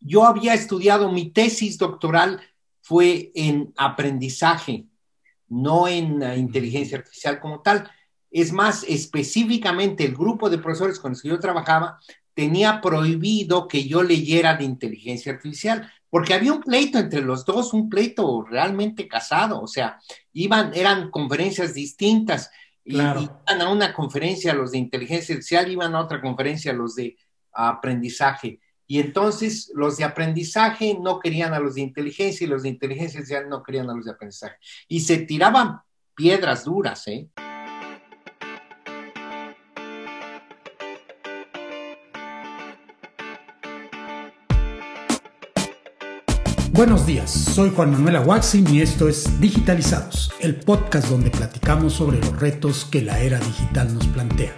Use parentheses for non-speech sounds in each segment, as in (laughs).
yo había estudiado, mi tesis doctoral fue en aprendizaje, no en inteligencia artificial como tal. Es más, específicamente el grupo de profesores con los que yo trabajaba tenía prohibido que yo leyera de inteligencia artificial, porque había un pleito entre los dos, un pleito realmente casado, o sea, iban, eran conferencias distintas, iban a una conferencia los de inteligencia artificial, iban a otra conferencia los de aprendizaje. Y entonces los de aprendizaje no querían a los de inteligencia y los de inteligencia artificial no querían a los de aprendizaje. Y se tiraban piedras duras, ¿eh? Buenos días, soy Juan Manuel Aguaxin y esto es Digitalizados, el podcast donde platicamos sobre los retos que la era digital nos plantea.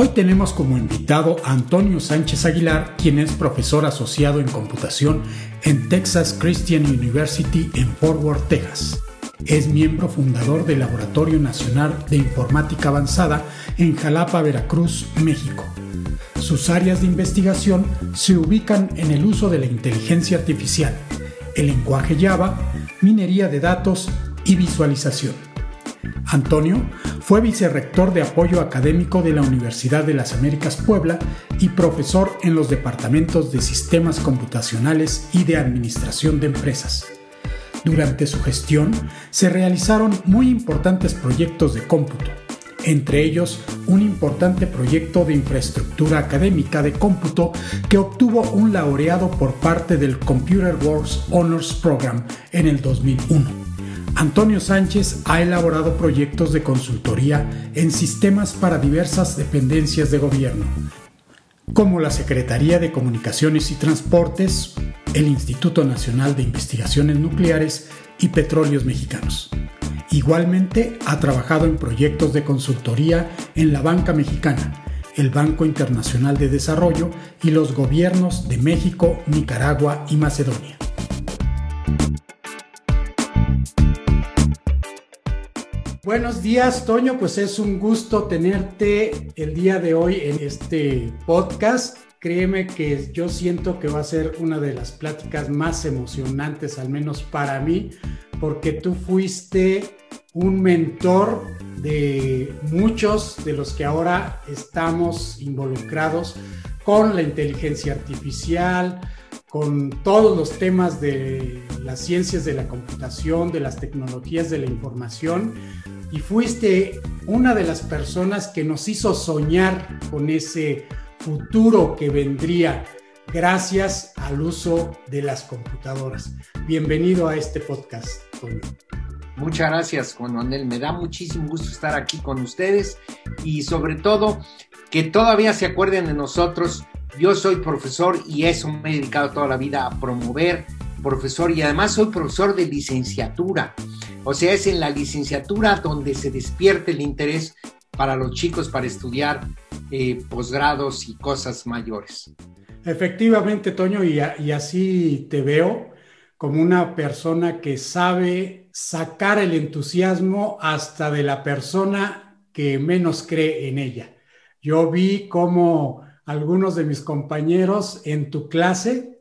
Hoy tenemos como invitado a Antonio Sánchez Aguilar, quien es profesor asociado en computación en Texas Christian University en Fort Worth, Texas. Es miembro fundador del Laboratorio Nacional de Informática Avanzada en Jalapa, Veracruz, México. Sus áreas de investigación se ubican en el uso de la inteligencia artificial, el lenguaje Java, minería de datos y visualización. Antonio fue vicerrector de apoyo académico de la Universidad de las Américas Puebla y profesor en los departamentos de sistemas computacionales y de administración de empresas. Durante su gestión se realizaron muy importantes proyectos de cómputo, entre ellos un importante proyecto de infraestructura académica de cómputo que obtuvo un laureado por parte del Computer Wars Honors Program en el 2001. Antonio Sánchez ha elaborado proyectos de consultoría en sistemas para diversas dependencias de gobierno, como la Secretaría de Comunicaciones y Transportes, el Instituto Nacional de Investigaciones Nucleares y Petróleos Mexicanos. Igualmente ha trabajado en proyectos de consultoría en la banca mexicana, el Banco Internacional de Desarrollo y los gobiernos de México, Nicaragua y Macedonia. Buenos días, Toño. Pues es un gusto tenerte el día de hoy en este podcast. Créeme que yo siento que va a ser una de las pláticas más emocionantes, al menos para mí, porque tú fuiste un mentor de muchos de los que ahora estamos involucrados con la inteligencia artificial, con todos los temas de las ciencias de la computación, de las tecnologías de la información y fuiste una de las personas que nos hizo soñar con ese futuro que vendría gracias al uso de las computadoras. Bienvenido a este podcast, Toño. Muchas gracias, Juan. Me da muchísimo gusto estar aquí con ustedes y sobre todo que todavía se acuerden de nosotros. Yo soy profesor y eso me he dedicado toda la vida a promover profesor y además soy profesor de licenciatura. O sea, es en la licenciatura donde se despierte el interés para los chicos para estudiar eh, posgrados y cosas mayores. Efectivamente, Toño, y, y así te veo como una persona que sabe sacar el entusiasmo hasta de la persona que menos cree en ella. Yo vi como algunos de mis compañeros en tu clase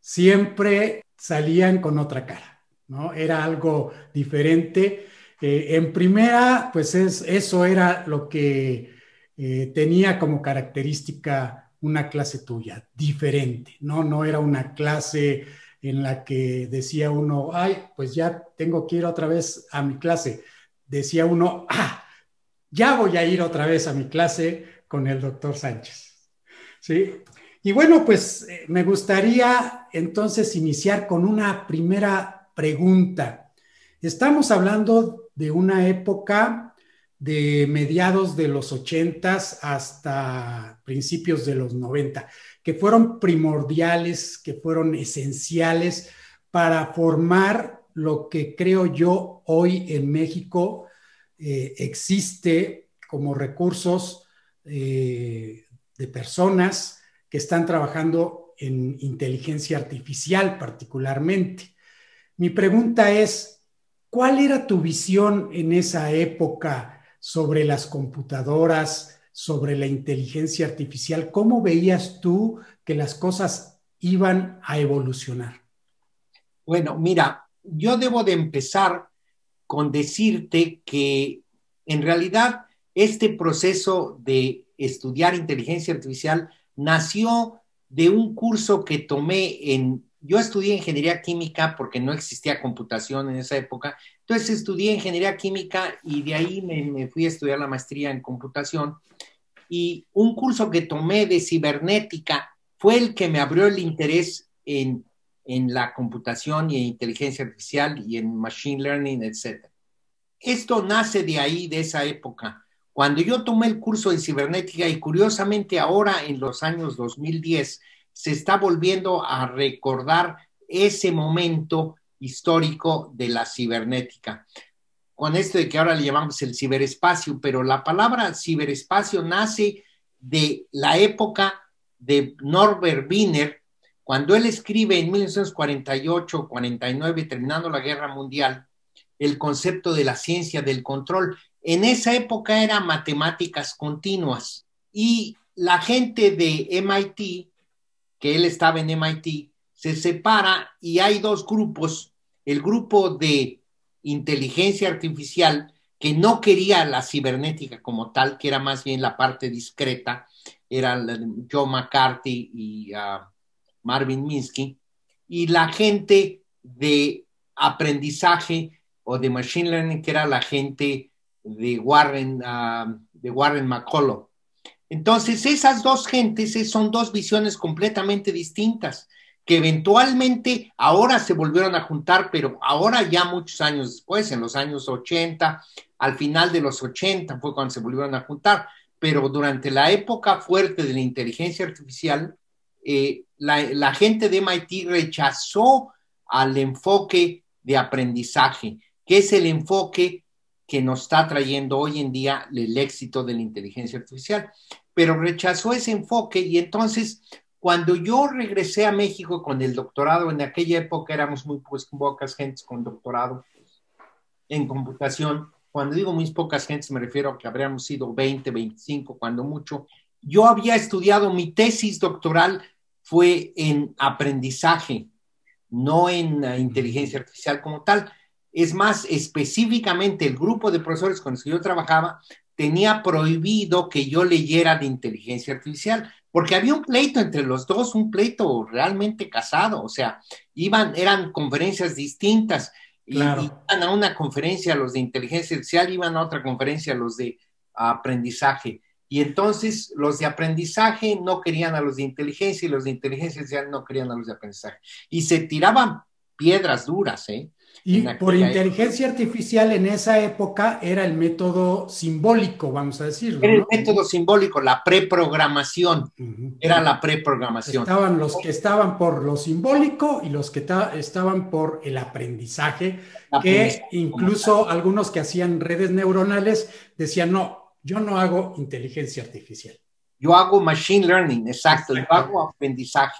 siempre salían con otra cara. ¿No? Era algo diferente. Eh, en primera, pues es, eso era lo que eh, tenía como característica una clase tuya, diferente, ¿no? No era una clase en la que decía uno, ay, pues ya tengo que ir otra vez a mi clase. Decía uno, ah, ya voy a ir otra vez a mi clase con el doctor Sánchez. ¿Sí? Y bueno, pues eh, me gustaría entonces iniciar con una primera pregunta. Estamos hablando de una época de mediados de los ochentas hasta principios de los 90, que fueron primordiales, que fueron esenciales para formar lo que creo yo hoy en México eh, existe como recursos eh, de personas que están trabajando en inteligencia artificial particularmente. Mi pregunta es, ¿cuál era tu visión en esa época sobre las computadoras, sobre la inteligencia artificial, ¿cómo veías tú que las cosas iban a evolucionar? Bueno, mira, yo debo de empezar con decirte que en realidad este proceso de estudiar inteligencia artificial nació de un curso que tomé en, yo estudié ingeniería química porque no existía computación en esa época, entonces estudié ingeniería química y de ahí me, fui a estudiar la maestría en computación y un curso que tomé de cibernética fue el que me abrió el interés en, en la computación y en inteligencia artificial y en machine learning, etc. Esto nace de ahí, de esa época. Cuando yo tomé el curso de cibernética y curiosamente ahora en los años 2010 se está volviendo a recordar ese momento histórico de la cibernética. Con esto de que ahora le llamamos el ciberespacio, pero la palabra ciberespacio nace de la época de Norbert Wiener, cuando él escribe en 1948-49, terminando la guerra mundial, el concepto de la ciencia del control. En esa época eran matemáticas continuas y la gente de MIT, que él estaba en MIT, se separa y hay dos grupos. El grupo de inteligencia artificial, que no quería la cibernética como tal, que era más bien la parte discreta, era Joe McCarthy y ah, Marvin Minsky, y la gente de aprendizaje o de machine learning, que era la gente de Warren, uh, de Warren McCullough. Entonces, esas dos gentes son dos visiones completamente distintas que eventualmente ahora se volvieron a juntar, pero ahora ya muchos años después, en los años 80, al final de los 80 fue cuando se volvieron a juntar, pero durante la época fuerte de la inteligencia artificial, eh, la, la gente de MIT rechazó al enfoque de aprendizaje, que es el enfoque que nos está trayendo hoy en día el éxito de la inteligencia artificial. Pero rechazó ese enfoque y entonces cuando yo regresé a México con el doctorado, en aquella época éramos muy pues, pocas gentes con doctorado en computación. Cuando digo muy pocas gentes me refiero a que habríamos sido 20, 25, cuando mucho. Yo había estudiado, mi tesis doctoral fue en aprendizaje, no en inteligencia artificial como tal. Es más, específicamente el grupo de profesores con los que yo trabajaba tenía prohibido que yo leyera de inteligencia artificial, porque había un pleito entre los dos, un pleito realmente casado, o sea, iban, eran conferencias distintas, y, iban a una conferencia los de inteligencia artificial, iban a otra conferencia los de aprendizaje. Y entonces los de aprendizaje no querían a los de inteligencia y los de inteligencia artificial no querían a los de aprendizaje. Y se tiraban piedras duras, ¿eh? Y por inteligencia artificial en esa época era el método simbólico, vamos a decirlo. Era el método simbólico, la preprogramación. Era la preprogramación. Estaban los que estaban por lo simbólico y los que estaban por el aprendizaje, que incluso algunos que hacían redes neuronales decían, no, yo no hago inteligencia artificial. Yo hago machine learning, exacto, yo hago aprendizaje.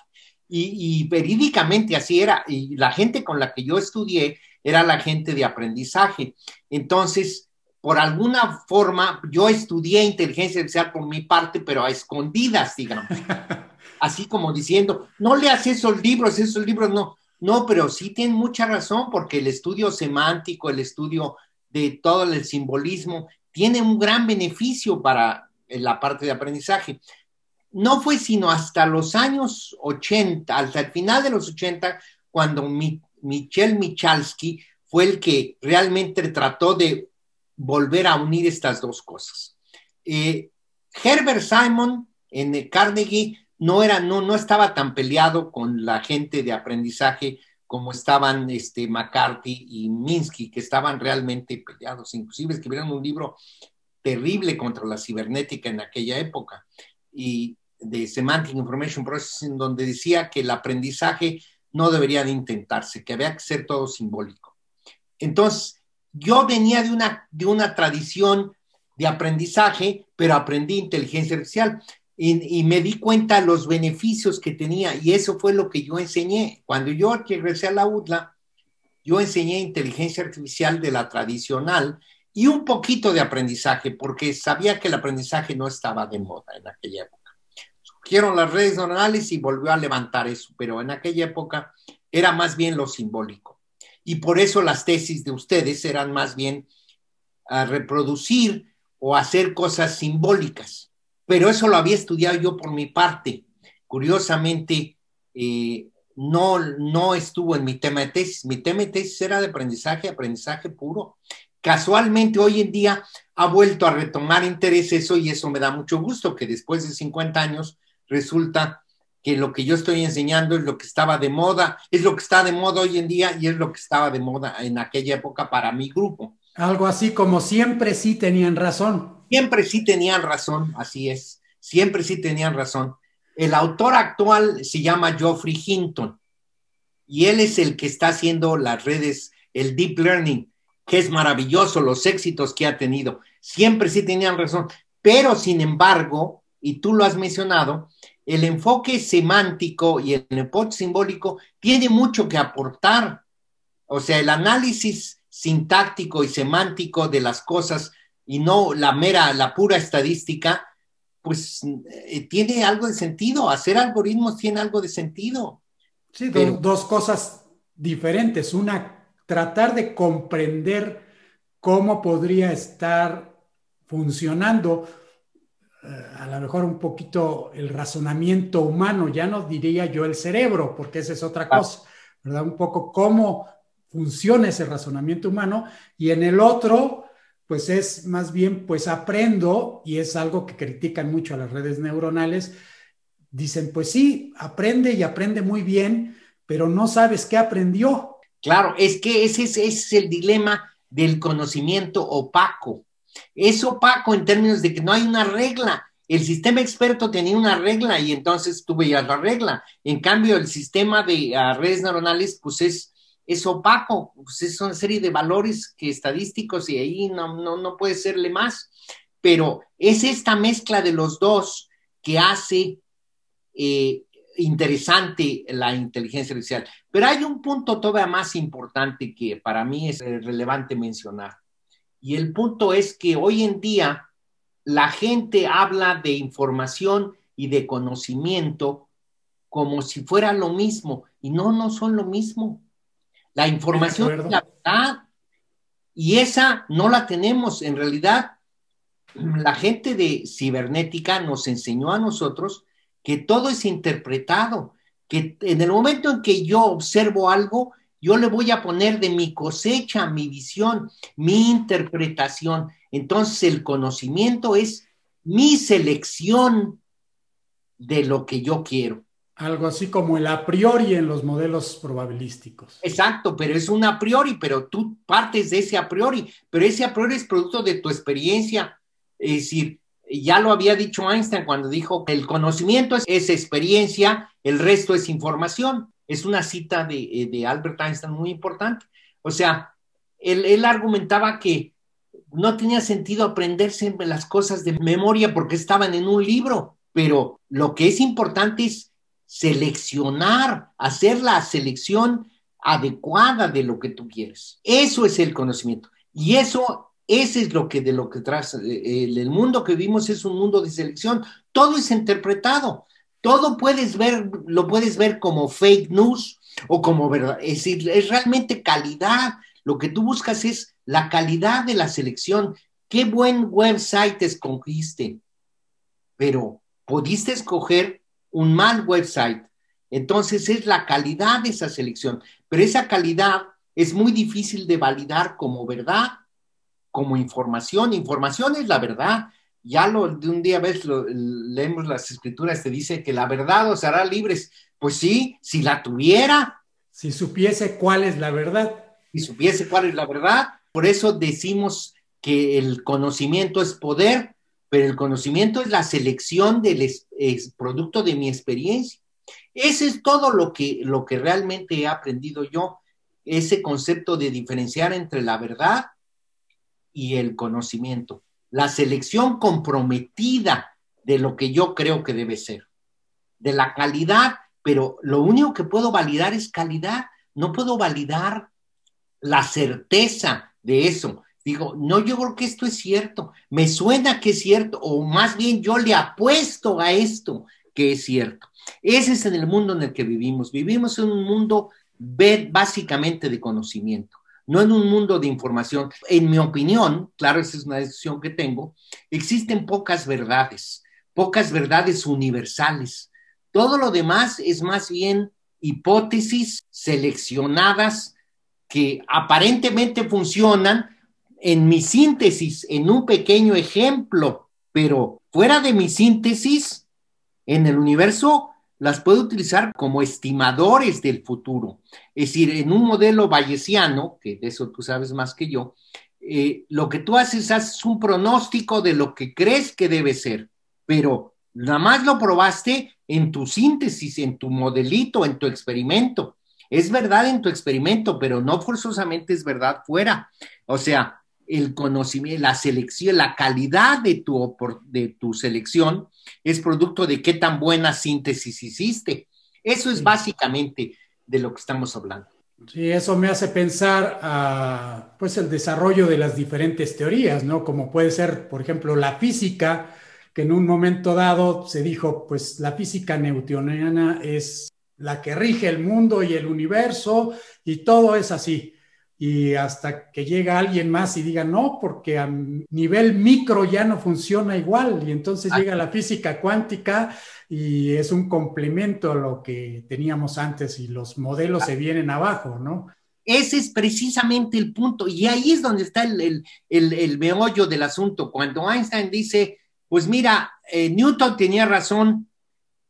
Y, y, verídicamente así era. Y la gente con la que yo estudié era la gente de aprendizaje. Entonces, por alguna forma, yo estudié inteligencia artificial por mi parte, pero a escondidas, digamos. (laughs) Así como diciendo, no leas esos libros, esos libros no. No, pero sí tienen mucha razón porque el estudio semántico, el estudio de todo el simbolismo, tiene un gran beneficio para la parte de aprendizaje. No fue sino hasta los años 80, hasta el final de los 80, cuando mi, Michel Michalski fue el que realmente trató de volver a unir estas dos cosas. Eh, Herbert Simon en Carnegie no, era, no, no estaba tan peleado con la gente de aprendizaje como estaban este, McCarthy y Minsky, que estaban realmente peleados, inclusive escribieron un libro terrible contra la cibernética en aquella época, y de Semantic Information Processing, donde decía que el aprendizaje no debería de intentarse, que había que ser todo simbólico. Entonces, yo venía de una, de una tradición de aprendizaje, pero aprendí inteligencia artificial y, me di cuenta los beneficios que tenía y eso fue lo que yo enseñé. Cuando yo regresé a la UDLA, yo enseñé inteligencia artificial de la tradicional y un poquito de aprendizaje, porque sabía que el aprendizaje no estaba de moda en aquella época. Surgieron las redes neuronales y volvió a levantar eso, pero en aquella época era más bien lo simbólico. Y por eso las tesis de ustedes eran más bien a reproducir o hacer cosas simbólicas. Pero eso lo había estudiado yo por mi parte. Curiosamente, eh, no, no estuvo en mi tema de tesis. Mi tema de tesis era de aprendizaje, aprendizaje puro casualmente hoy en día ha vuelto a retomar interés eso y eso me da mucho gusto, que después de 50 años resulta que lo que yo estoy enseñando es lo que estaba de moda, es lo que está de moda hoy en día y es lo que estaba de moda en aquella época para mi grupo. Algo así como siempre sí tenían razón. Siempre sí tenían razón, así es, siempre sí tenían razón. El autor actual se llama Geoffrey Hinton y él es el que está haciendo las redes, el deep learning que es maravilloso los éxitos que ha tenido. Siempre sí tenían razón, pero sin embargo, y tú lo has mencionado, el enfoque semántico y el enfoque simbólico tiene mucho que aportar. O sea, el análisis sintáctico y semántico de las cosas y no la mera, la pura estadística, pues eh, tiene algo de sentido. Hacer algoritmos tiene algo de sentido. Sí, dos cosas diferentes. Una tratar de comprender cómo podría estar funcionando a lo mejor un poquito el razonamiento humano, ya no diría yo el cerebro, porque esa es otra cosa, ¿verdad? Un poco cómo funciona ese razonamiento humano y en el otro, pues es más bien, pues aprendo, y es algo que critican mucho a las redes neuronales, dicen, pues sí, aprende y aprende muy bien, pero no sabes qué aprendió, Claro, es que ese es, el dilema del conocimiento opaco. Es opaco en términos de que no hay una regla. El sistema experto tenía una regla y entonces tú veías la regla. En cambio, el sistema de ah, redes neuronales, pues es, es opaco, pues es una serie de valores que estadísticos y ahí no, no, no puede serle más. Pero es esta mezcla de los dos que hace eh, interesante la inteligencia artificial. Pero hay un punto todavía más importante que para mí es relevante mencionar. Y el punto es que hoy en día la gente habla de información y de conocimiento como si fuera lo mismo. Y no, no son lo mismo. La información es la verdad. Y esa no la tenemos. En realidad, la gente de cibernética nos enseñó a nosotros que todo es interpretado, que en el momento en que yo observo algo, yo le voy a poner de mi cosecha, mi visión, mi interpretación. Entonces el conocimiento es mi selección de lo que yo quiero. Algo así como el a priori en los modelos probabilísticos. Exacto, pero es un a priori, pero tú partes de ese a priori, pero ese a priori es producto de tu experiencia. Es decir, ya lo había dicho Einstein cuando dijo que el conocimiento es, experiencia, el resto es información. Es una cita de, de Albert Einstein muy importante. O sea, él, argumentaba que no tenía sentido aprenderse las cosas de memoria porque estaban en un libro, pero lo que es importante es seleccionar, hacer la selección adecuada de lo que tú quieres. Eso es el conocimiento. Y eso ese es lo que de lo que tras eh, el, mundo que vimos es un mundo de selección. Todo es interpretado. Todo puedes ver, lo puedes ver como fake news o como verdad. Es decir, es realmente calidad. Lo que tú buscas es la calidad de la selección. Qué buen website escogiste. Pero pudiste escoger un mal website. Entonces es la calidad de esa selección. Pero esa calidad es muy difícil de validar como verdad como información. Información es la verdad. Ya lo, de un día ves, leemos las escrituras, te dice que la verdad os hará libres. Pues sí, si la tuviera. Si supiese cuál es la verdad. Si supiese cuál es la verdad. Por eso decimos que el conocimiento es poder, pero el conocimiento es la selección del producto de mi experiencia. Ese es todo lo que, lo que realmente he aprendido yo, ese concepto de diferenciar entre la verdad y el conocimiento, la selección comprometida de lo que yo creo que debe ser, de la calidad, pero lo único que puedo validar es calidad, no puedo validar la certeza de eso. Digo, no, yo creo que esto es cierto, me suena que es cierto, o más bien yo le apuesto a esto que es cierto. Ese es en el mundo en el que vivimos. Vivimos en un mundo básicamente de conocimiento, no en un mundo de información. En mi opinión, claro, esa es una decisión que tengo, existen pocas verdades, pocas verdades universales. Todo lo demás es más bien hipótesis seleccionadas que aparentemente funcionan en mi síntesis, en un pequeño ejemplo, pero fuera de mi síntesis, en el universo las puedo utilizar como estimadores del futuro. Es decir, en un modelo bayesiano, que de eso tú sabes más que yo, eh, lo que tú haces, haces un pronóstico de lo que crees que debe ser, pero nada más lo probaste en tu síntesis, en tu modelito, en tu experimento. Es verdad en tu experimento, pero no forzosamente es verdad fuera. O sea, el conocimiento, la selección, la calidad de tu, de tu selección es producto de qué tan buena síntesis hiciste. Eso es básicamente de lo que estamos hablando. Sí, eso me hace pensar a, pues el desarrollo de las diferentes teorías, ¿no? Como puede ser, por ejemplo, la física, que en un momento dado se dijo, pues la física newtoniana es la que rige el mundo y el universo y todo es así y hasta que llega alguien más y diga no, porque a nivel micro ya no funciona igual y entonces llega la física cuántica y es un complemento a lo que teníamos antes y los modelos se vienen abajo, ¿no? Ese es precisamente el punto y ahí es donde está el, el, meollo del asunto. Cuando Einstein dice, pues mira, eh, Newton tenía razón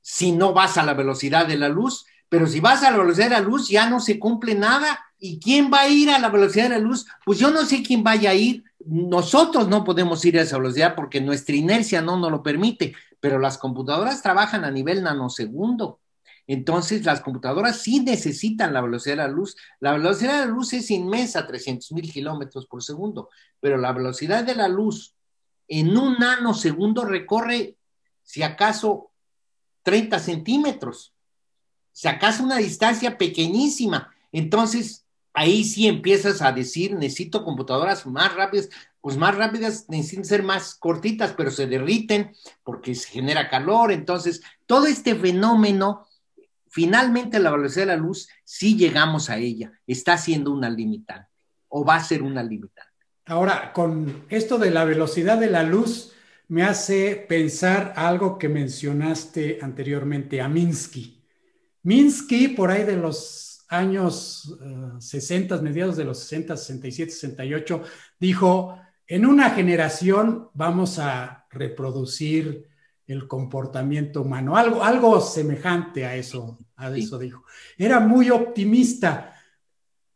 si no vas a la velocidad de la luz, pero si vas a la velocidad de la luz ya no se cumple nada ¿Y quién va a ir a la velocidad de la luz? Pues yo no sé quién vaya a ir. Nosotros no podemos ir a esa velocidad porque nuestra inercia no nos lo permite, pero las computadoras trabajan a nivel nanosegundo. Entonces, las computadoras sí necesitan la velocidad de la luz. La velocidad de la luz es inmensa, 300 mil kilómetros por segundo, pero la velocidad de la luz en un nanosegundo recorre, si acaso, 30 centímetros. Si acaso una distancia pequeñísima. Entonces, ahí sí empiezas a decir, necesito computadoras más rápidas, pues más rápidas necesitan ser más cortitas, pero se derriten porque se genera calor. Entonces, todo este fenómeno, finalmente la velocidad de la luz, sí llegamos a ella, está siendo una limitante o va a ser una limitante. Ahora, con esto de la velocidad de la luz, me hace pensar algo que mencionaste anteriormente, a Minsky. Minsky, por ahí de los años 60, eh, mediados de los 60, 67, 68, dijo, en una generación vamos a reproducir el comportamiento humano, algo, algo semejante a eso, a eso dijo. Era muy optimista.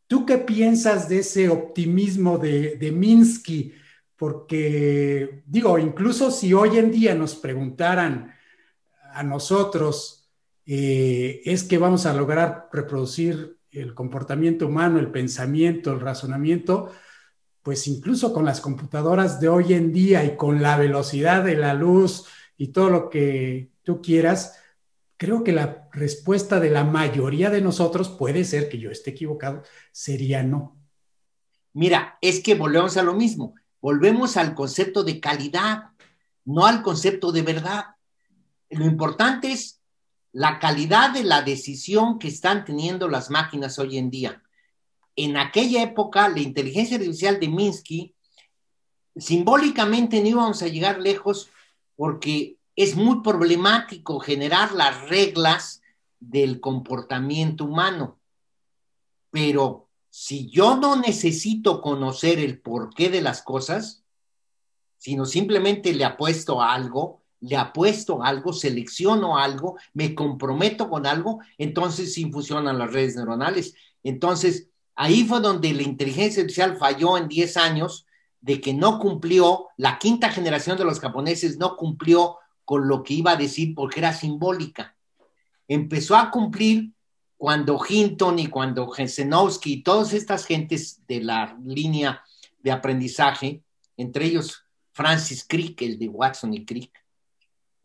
¿Tú qué piensas de ese optimismo de, de Minsky? Porque, digo, incluso si hoy en día nos preguntaran a nosotros, eh, es que vamos a lograr reproducir el comportamiento humano, el pensamiento, el razonamiento, pues incluso con las computadoras de hoy en día y con la velocidad de la luz y todo lo que tú quieras, creo que la respuesta de la mayoría de nosotros, puede ser que yo esté equivocado, sería no. Mira, es que volvemos a lo mismo, volvemos al concepto de calidad, no al concepto de verdad. Lo importante es la calidad de la decisión que están teniendo las máquinas hoy en día. En aquella época, la inteligencia artificial de Minsky, simbólicamente no íbamos a llegar lejos porque es muy problemático generar las reglas del comportamiento humano. Pero si yo no necesito conocer el porqué de las cosas, sino simplemente le apuesto a algo, le apuesto algo, selecciono algo, me comprometo con algo, entonces sí funcionan las redes neuronales. Entonces, ahí fue donde la inteligencia artificial falló en 10 años de que no cumplió, la quinta generación de los japoneses no cumplió con lo que iba a decir porque era simbólica. Empezó a cumplir cuando Hinton y cuando Jensenowski y todas estas gentes de la línea de aprendizaje, entre ellos Francis Crick, el de Watson y Crick,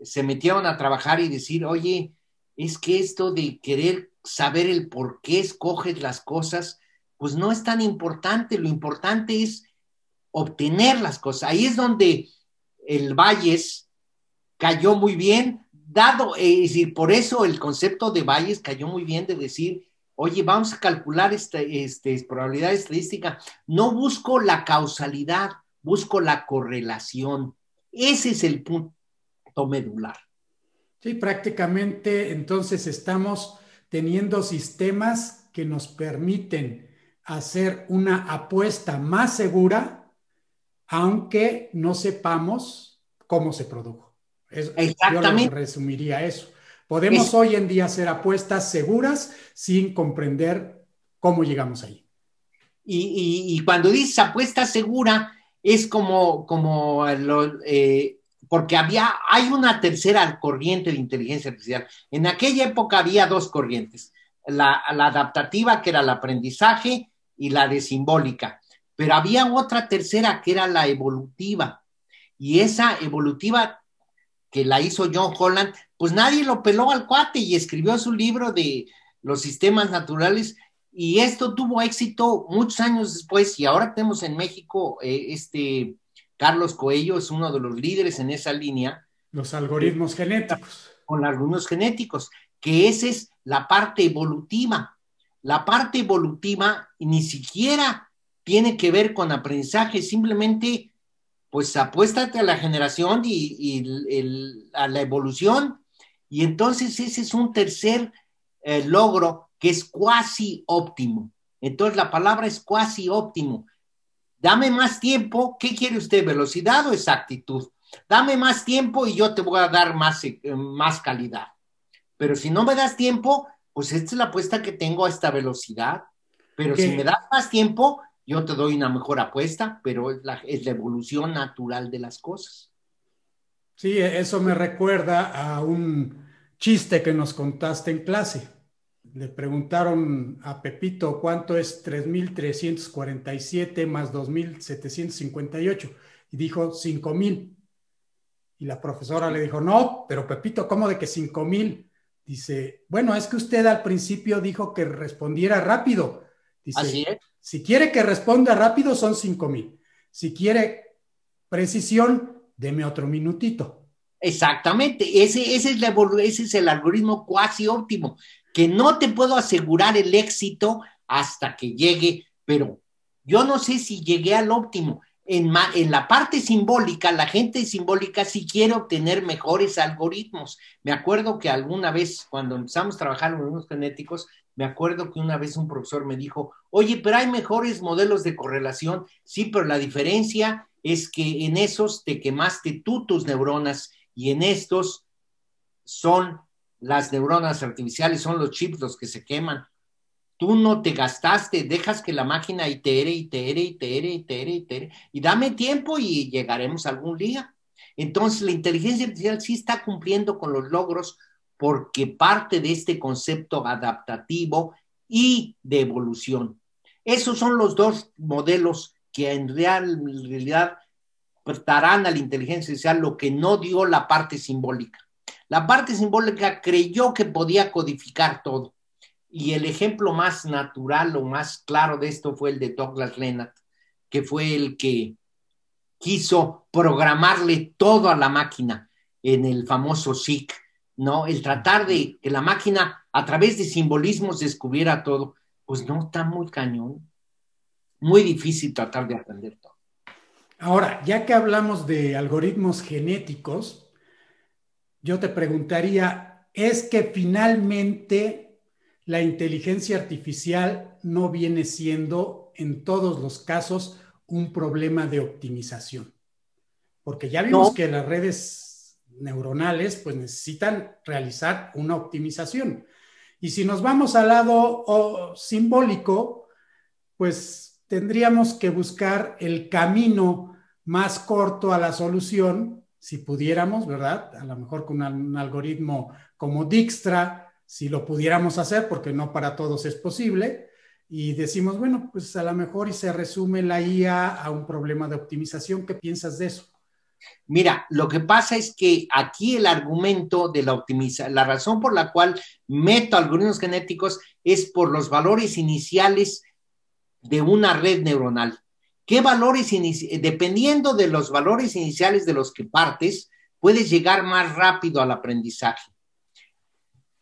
se metieron a trabajar y decir, oye, es que esto de querer saber el por qué escoges las cosas, pues no es tan importante, lo importante es obtener las cosas. Ahí es donde el Valles cayó muy bien, dado, es decir, por eso el concepto de Valles cayó muy bien de decir, oye, vamos a calcular esta este, probabilidad estadística. No busco la causalidad, busco la correlación. Ese es el punto medular. Sí, prácticamente entonces estamos teniendo sistemas que nos permiten hacer una apuesta más segura, aunque no sepamos cómo se produjo. Exactamente. Yo resumiría eso. Podemos hoy en día hacer apuestas seguras sin comprender cómo llegamos ahí. Y, cuando dices apuesta segura, es como, como eh, porque había, hay una tercera corriente de inteligencia artificial. En aquella época había dos corrientes la, adaptativa, que era el aprendizaje, y la de simbólica. Pero había otra tercera, que era la evolutiva. Y esa evolutiva que la hizo John Holland, pues nadie lo peló al cuate y escribió su libro de los sistemas naturales. Y esto tuvo éxito muchos años después. Y ahora tenemos en México eh, este Carlos Coello, es uno de los líderes en esa línea. Los algoritmos genéticos. Con los algoritmos genéticos, que ese es la parte evolutiva. La parte evolutiva ni siquiera tiene que ver con aprendizaje, simplemente pues apuéstate a la generación y, a la evolución. Y entonces ese es un tercer eh, logro que es cuasi óptimo. Entonces la palabra es cuasi óptimo. Dame más tiempo, ¿qué quiere usted? ¿Velocidad o exactitud? Dame más tiempo y yo te voy a dar más, eh, más calidad. Pero si no me das tiempo, pues esta es la apuesta que tengo a esta velocidad. Pero si me das más tiempo, yo te doy una mejor apuesta, pero es la, es la evolución natural de las cosas. Sí, eso me recuerda a un chiste que nos contaste en clase. Le preguntaron a Pepito cuánto es 3.347 más 2.758 y dijo 5.000. Y la profesora le dijo, no, pero Pepito, ¿cómo de que 5.000? Dice, bueno, es que usted al principio dijo que respondiera rápido. Dice, si quiere que responda rápido son cinco mil. Si quiere precisión, deme otro minutito. Exactamente, ese, ese, es ese es el algoritmo cuasi óptimo, que no te puedo asegurar el éxito hasta que llegue, pero yo no sé si llegué al óptimo en, la parte simbólica, la gente simbólica sí quiere obtener mejores algoritmos. Me acuerdo que alguna vez, cuando empezamos a trabajar en los genéticos, me acuerdo que una vez un profesor me dijo, oye, pero hay mejores modelos de correlación. Sí, pero la diferencia es que en esos te quemaste tú tus neuronas y en estos son las neuronas artificiales, son los chips los que se queman. Tú no te gastaste, dejas que la máquina itere, itere, itere, itere, itere, y dame tiempo y llegaremos algún día. Entonces, la inteligencia artificial sí está cumpliendo con los logros porque parte de este concepto adaptativo y de evolución. Esos son los dos modelos que en realidad darán a la inteligencia artificial lo que no dio la parte simbólica. La parte simbólica creyó que podía codificar todo y el ejemplo más natural o más claro de esto fue el de Douglas Lennart, que fue el que quiso programarle todo a la máquina en el famoso SIC, ¿no? El tratar de que la máquina a través de simbolismos descubriera todo, pues no está muy cañón. Muy difícil tratar de aprender todo. Ahora, ya que hablamos de algoritmos genéticos, yo te preguntaría, ¿es que finalmente la inteligencia artificial no viene siendo en todos los casos un problema de optimización. Porque ya vimos que las redes neuronales pues necesitan realizar una optimización. Y si nos vamos al lado simbólico, pues tendríamos que buscar el camino más corto a la solución, si pudiéramos, ¿verdad? A lo mejor con un algoritmo como Dijkstra, si lo pudiéramos hacer, porque no para todos es posible, y decimos, bueno, pues a lo mejor y se resume la IA a un problema de optimización. ¿Qué piensas de eso? Mira, lo que pasa es que aquí el argumento de la optimización, la razón por la cual meto algoritmos genéticos es por los valores iniciales de una red neuronal. ¿Qué valores, dependiendo de los valores iniciales de los que partes, puedes llegar más rápido al aprendizaje?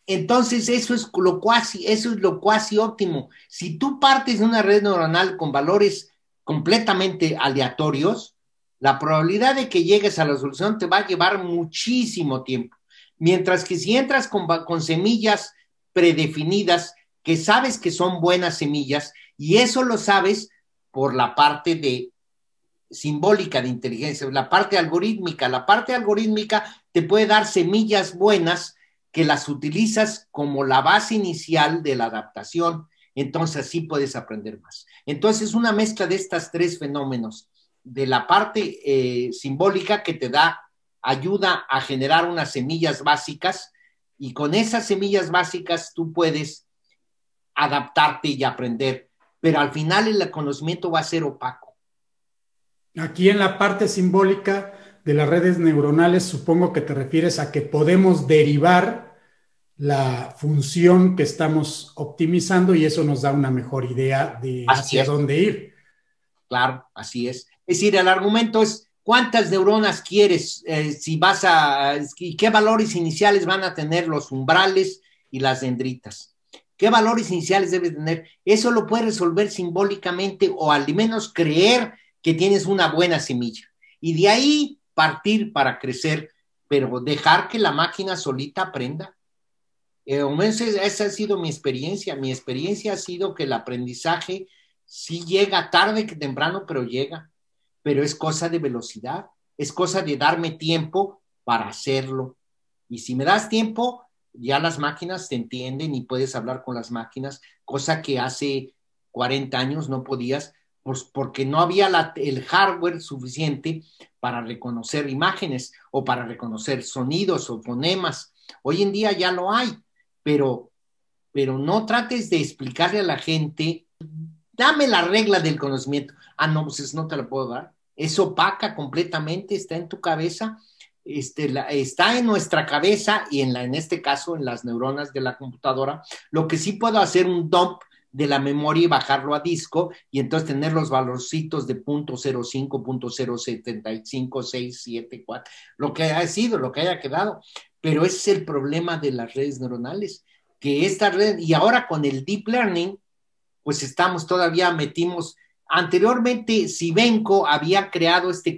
Entonces, eso es lo cuasi, eso es lo cuasi óptimo. Si tú partes de una red neuronal con valores completamente aleatorios, la probabilidad de que llegues a la solución te va a llevar muchísimo tiempo. Mientras que si entras con, con semillas predefinidas, que sabes que son buenas semillas, y eso lo sabes por la parte de simbólica de inteligencia, la parte algorítmica. La parte algorítmica te puede dar semillas buenas que las utilizas como la base inicial de la adaptación. Entonces así puedes aprender más. Entonces una mezcla de estos tres fenómenos, de la parte eh, simbólica que te da ayuda a generar unas semillas básicas y con esas semillas básicas tú puedes adaptarte y aprender pero al final el conocimiento va a ser opaco. Aquí en la parte simbólica de las redes neuronales, supongo que te refieres a que podemos derivar la función que estamos optimizando y eso nos da una mejor idea de hacia dónde ir. Claro, así es. Es decir, el argumento es cuántas neuronas quieres, eh, si vas a, y qué valores iniciales van a tener los umbrales y las dendritas. ¿Qué valores iniciales debes tener? Eso lo puedes resolver simbólicamente o al menos creer que tienes una buena semilla. Y de ahí partir para crecer, pero dejar que la máquina solita aprenda. Eh, esa ha sido mi experiencia. Mi experiencia ha sido que el aprendizaje sí llega tarde que temprano, pero llega. Pero es cosa de velocidad, es cosa de darme tiempo para hacerlo. Y si me das tiempo, ya las máquinas te entienden y puedes hablar con las máquinas, cosa que hace 40 años no podías, porque no había el hardware suficiente para reconocer imágenes o para reconocer sonidos o fonemas. Hoy en día ya lo hay, pero, pero no trates de explicarle a la gente, dame la regla del conocimiento. Ah, no, pues no te la puedo dar. Es opaca completamente, está en tu cabeza este, está en nuestra cabeza y en, en este caso en las neuronas de la computadora. Lo que sí puedo hacer un dump de la memoria y bajarlo a disco y entonces tener los valorcitos de punto .05, punto .075, 6, 7, 4, lo que haya sido, lo que haya quedado. Pero es el problema de las redes neuronales, que esta red, y ahora con el deep learning, pues estamos todavía metimos, anteriormente Sibenco había creado este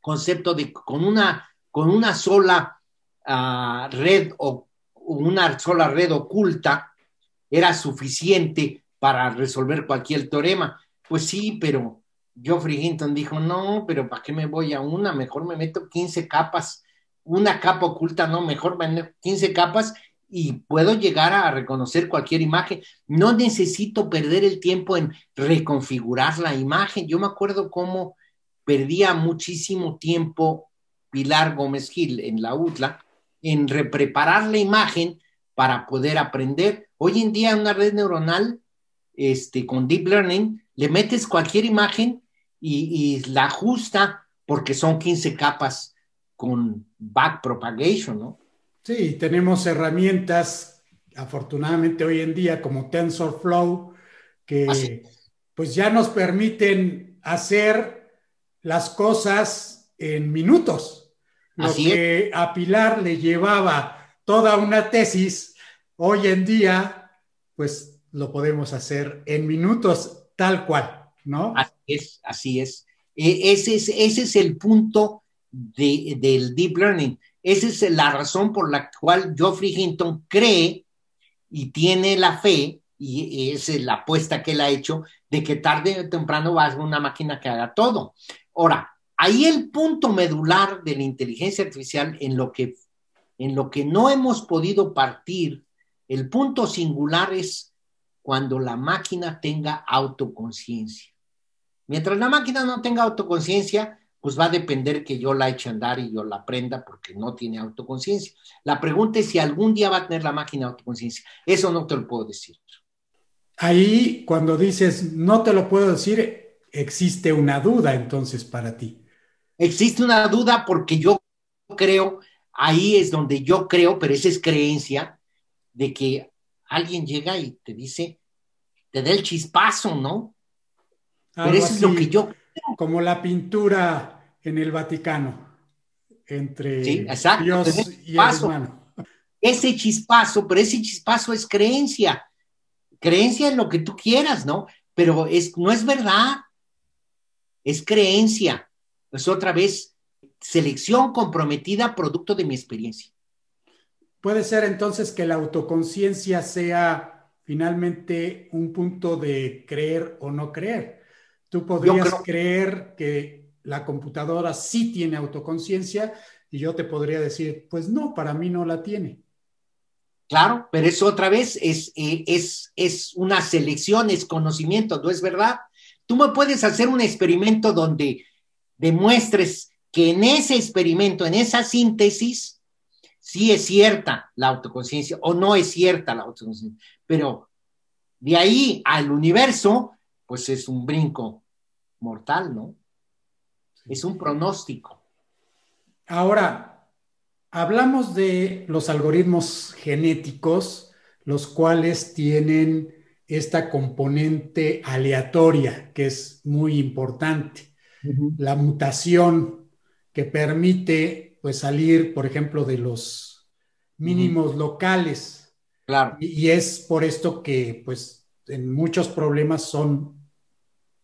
concepto de con una con una sola ah, red o una sola red oculta era suficiente para resolver cualquier teorema. Pues sí, pero Geoffrey Hinton dijo, no, pero ¿para qué me voy a una? Mejor me meto 15 capas, una capa oculta, no, mejor me meto 15 capas y puedo llegar a reconocer cualquier imagen. No necesito perder el tiempo en reconfigurar la imagen. Yo me acuerdo cómo perdía muchísimo tiempo Pilar Gómez Gil en la UTLA en repreparar la imagen para poder aprender. Hoy en día una red neuronal este, con deep learning, le metes cualquier imagen y, la ajusta porque son 15 capas con backpropagation, ¿no? Sí, tenemos herramientas, afortunadamente hoy en día, como TensorFlow, que pues ya nos permiten hacer las cosas en minutos. Lo que a Pilar le llevaba toda una tesis, hoy en día, pues lo podemos hacer en minutos tal cual, ¿no? Así es, así es. E, ese es, ese es el punto del deep learning. Esa es la razón por la cual Geoffrey Hinton cree y tiene la fe, y es la apuesta que él ha hecho, de que tarde o temprano va a ser una máquina que haga todo. Ahora, Ahí el punto medular de la inteligencia artificial en lo que, en lo que no hemos podido partir, el punto singular es cuando la máquina tenga autoconciencia. Mientras la máquina no tenga autoconciencia, pues va a depender que yo la eche a andar y yo la aprenda porque no tiene autoconciencia. La pregunta es si algún día va a tener la máquina autoconciencia. Eso no te lo puedo decir. Ahí, cuando dices no te lo puedo decir, existe una duda entonces para ti. Existe una duda porque yo creo, ahí es donde yo creo, pero esa es creencia, de que alguien llega y te dice, te da el chispazo, ¿no? pero eso es lo que yo, como la pintura en el Vaticano entre Dios y el hermano. Ese chispazo, pero ese chispazo es creencia. Creencia en lo que tú quieras, ¿no? Pero es, no es verdad. Es creencia. Es otra vez selección comprometida producto de mi experiencia. Puede ser entonces que la autoconciencia sea finalmente un punto de creer o no creer. Tú podrías creer que la computadora sí tiene autoconciencia y yo te podría decir, pues no, para mí no la tiene. Claro, pero eso otra vez es, eh, es, es una selección, es conocimiento, ¿no es verdad? Tú me puedes hacer un experimento donde demuestres que en ese experimento, en esa síntesis, sí es cierta la autoconciencia o no es cierta la autoconciencia, pero de ahí al universo, pues es un brinco mortal, ¿no? Es un pronóstico. Ahora, hablamos de los algoritmos genéticos, los cuales tienen esta componente aleatoria, que es muy importante. La mutación que permite pues, salir, por ejemplo, de los mínimos locales. Claro. Y, y, es por esto que, pues, en muchos problemas son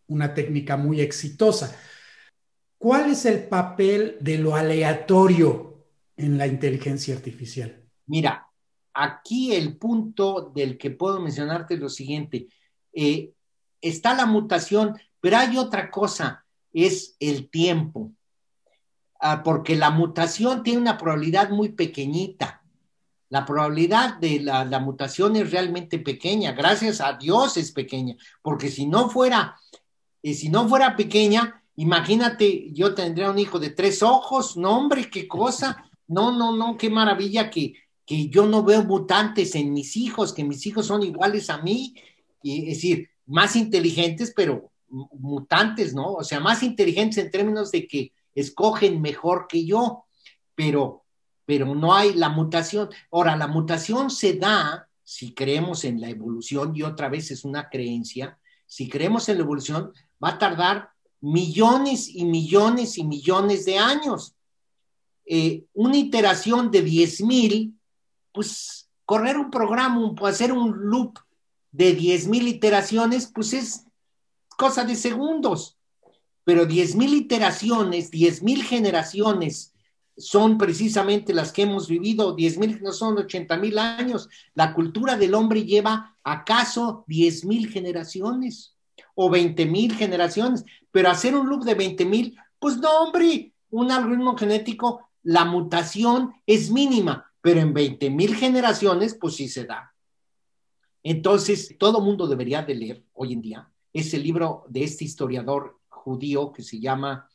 una técnica muy exitosa. ¿Cuál es el papel de lo aleatorio en la inteligencia artificial? Mira, aquí el punto del que puedo mencionarte es lo siguiente. Eh, está la mutación, pero hay otra cosa, es el tiempo. Ah, porque la mutación tiene una probabilidad muy pequeñita. La probabilidad de la, mutación es realmente pequeña, gracias a Dios es pequeña, porque si no fuera, eh, si no fuera pequeña, Imagínate, yo tendría un hijo de tres ojos, no hombre, qué cosa, no, no, no, qué maravilla que, que yo no veo mutantes en mis hijos, que mis hijos son iguales a mí, y, es decir, más inteligentes, pero mutantes, ¿no? O sea, más inteligentes en términos de que escogen mejor que yo, pero, pero no hay la mutación. Ahora, la mutación se da si creemos en la evolución, y otra vez es una creencia, si creemos en la evolución, va a tardar millones y millones y millones de años. Eh, una iteración de 10.000, pues correr un programa, hacer un loop de 10.000 iteraciones, pues es cosa de segundos. Pero 10.000 iteraciones, 10.000 generaciones son precisamente las que hemos vivido, 10.000 no son 80.000 años. La cultura del hombre lleva acaso 10.000 generaciones o 20 mil generaciones, pero hacer un loop de 20 mil, pues no, hombre, un algoritmo genético, la mutación es mínima, pero en 20 mil generaciones, pues sí se da. Entonces, todo mundo debería de leer hoy en día ese libro de este historiador judío que se llama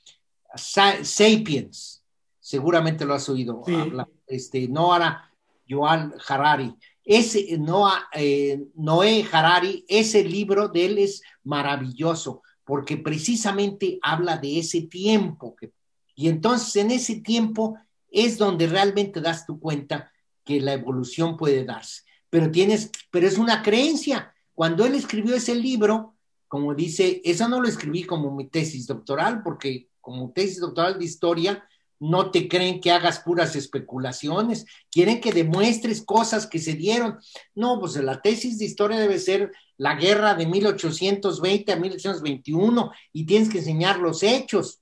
Sapiens. Seguramente lo has oído hablar. Este, Noah Joal Harari. Ese Noah, eh, Noé Harari, ese libro de él es maravilloso, porque precisamente habla de ese tiempo. Que, y entonces en ese tiempo es donde realmente das tu cuenta que la evolución puede darse. Pero tienes, pero es una creencia. Cuando él escribió ese libro, como dice, eso no lo escribí como mi tesis doctoral, porque como tesis doctoral de historia, no te creen que hagas puras especulaciones, quieren que demuestres cosas que se dieron. No, pues la tesis de historia debe ser la guerra de 1820 a 1821 y tienes que enseñar los hechos.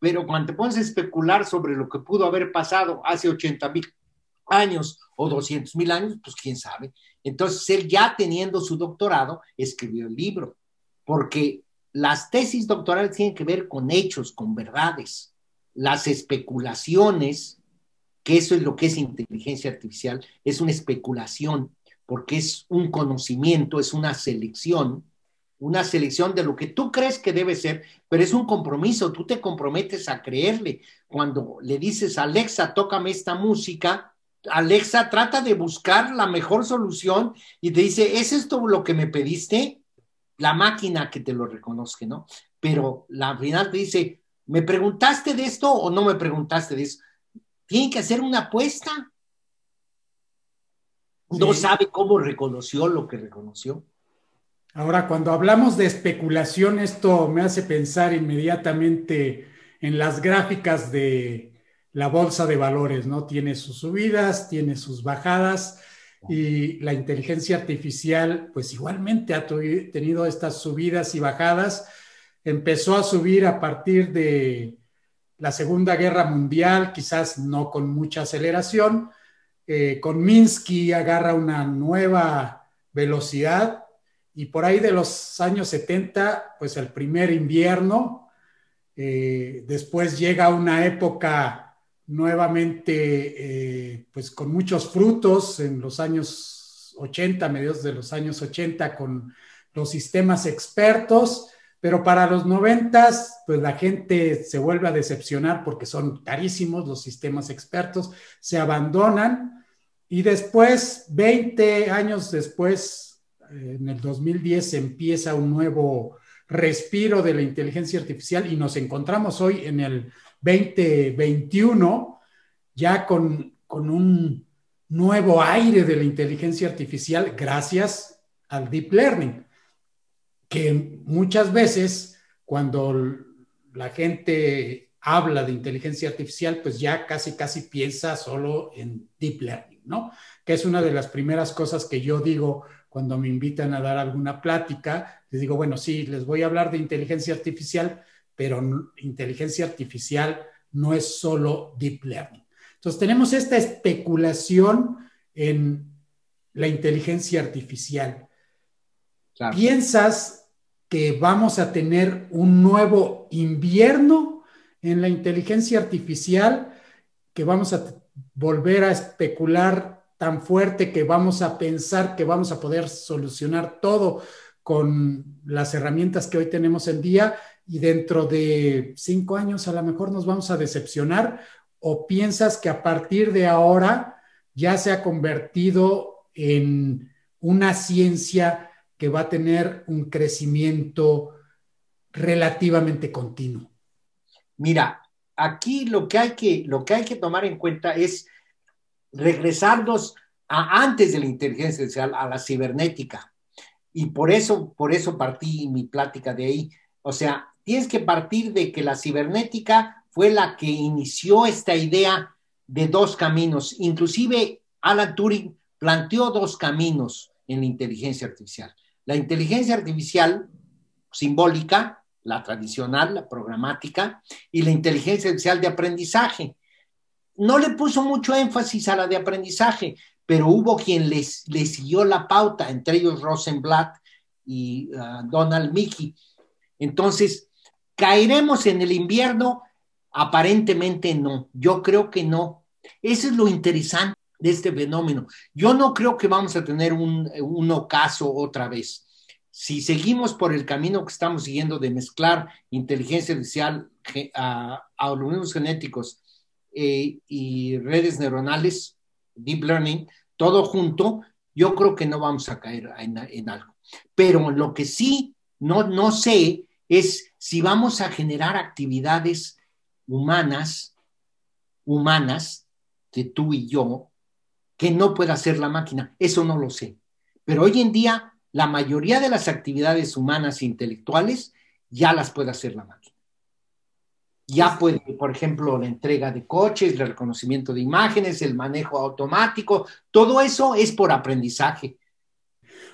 Pero cuando te pones a especular sobre lo que pudo haber pasado hace 80 mil años o 200 mil años, pues quién sabe. Entonces él ya teniendo su doctorado escribió el libro, porque las tesis doctorales tienen que ver con hechos, con verdades las especulaciones, que eso es lo que es inteligencia artificial, es una especulación, porque es un conocimiento, es una selección, una selección de lo que tú crees que debe ser, pero es un compromiso, tú te comprometes a creerle. Cuando le dices, Alexa, tócame esta música, Alexa trata de buscar la mejor solución y te dice, ¿es esto lo que me pediste? La máquina que te lo reconozca, ¿no? Pero la final te dice, ¿Me preguntaste de esto o no me preguntaste de eso? Tienen que hacer una apuesta. No sabe cómo reconoció lo que reconoció. Ahora, cuando hablamos de especulación, esto me hace pensar inmediatamente en las gráficas de la bolsa de valores, ¿no? Tiene sus subidas, tiene sus bajadas y la inteligencia artificial, pues igualmente ha tenido estas subidas y bajadas. Empezó a subir a partir de la Segunda Guerra Mundial, quizás no con mucha aceleración. Eh, con Minsky agarra una nueva velocidad y por ahí de los años 70, pues el primer invierno, eh, después llega una época nuevamente, eh, pues con muchos frutos en los años 80, mediados de los años 80, con los sistemas expertos, pero para los 90, pues la gente se vuelve a decepcionar porque son carísimos los sistemas expertos, se abandonan y después, 20 años después, en el 2010, empieza un nuevo respiro de la inteligencia artificial y nos encontramos hoy en el 2021 ya con, un nuevo aire de la inteligencia artificial gracias al deep learning, que muchas veces cuando la gente habla de inteligencia artificial, pues ya casi, casi piensa solo en deep learning, ¿no? Que es una de las primeras cosas que yo digo cuando me invitan a dar alguna plática. Les digo, bueno, sí, les voy a hablar de inteligencia artificial, pero inteligencia artificial no es solo deep learning. Entonces tenemos esta especulación en la inteligencia artificial. ¿Piensas que vamos a tener un nuevo invierno en la inteligencia artificial, que vamos a volver a especular tan fuerte que vamos a pensar que vamos a poder solucionar todo con las herramientas que hoy tenemos en día y dentro de cinco años a lo mejor nos vamos a decepcionar o piensas que a partir de ahora ya se ha convertido en una ciencia que va a tener un crecimiento relativamente continuo? Mira, aquí lo que hay que, lo que, hay que tomar en cuenta es regresarnos a antes de la inteligencia artificial, a la cibernética. Y por eso, por eso partí mi plática de ahí. O sea, tienes que partir de que la cibernética fue la que inició esta idea de dos caminos. Inclusive Alan Turing planteó dos caminos en la inteligencia artificial. La inteligencia artificial simbólica, la tradicional, la programática, y la inteligencia artificial de aprendizaje. No le puso mucho énfasis a la de aprendizaje, pero hubo quien le siguió la pauta, entre ellos Rosenblatt y uh, Donald Mickey. Entonces, ¿caeremos en el invierno? Aparentemente no, yo creo que no. Eso es lo interesante de este fenómeno. Yo no creo que vamos a tener un, un ocaso otra vez. Si seguimos por el camino que estamos siguiendo de mezclar inteligencia artificial a, algoritmos genéticos eh, y redes neuronales, deep learning, todo junto, yo creo que no vamos a caer en, en algo. Pero lo que sí no, no sé es si vamos a generar actividades humanas, humanas, que tú y yo, que no pueda hacer la máquina. Eso no lo sé. Pero hoy en día, la mayoría de las actividades humanas e intelectuales ya las puede hacer la máquina. Ya puede, por ejemplo, la entrega de coches, el reconocimiento de imágenes, el manejo automático, todo eso es por aprendizaje.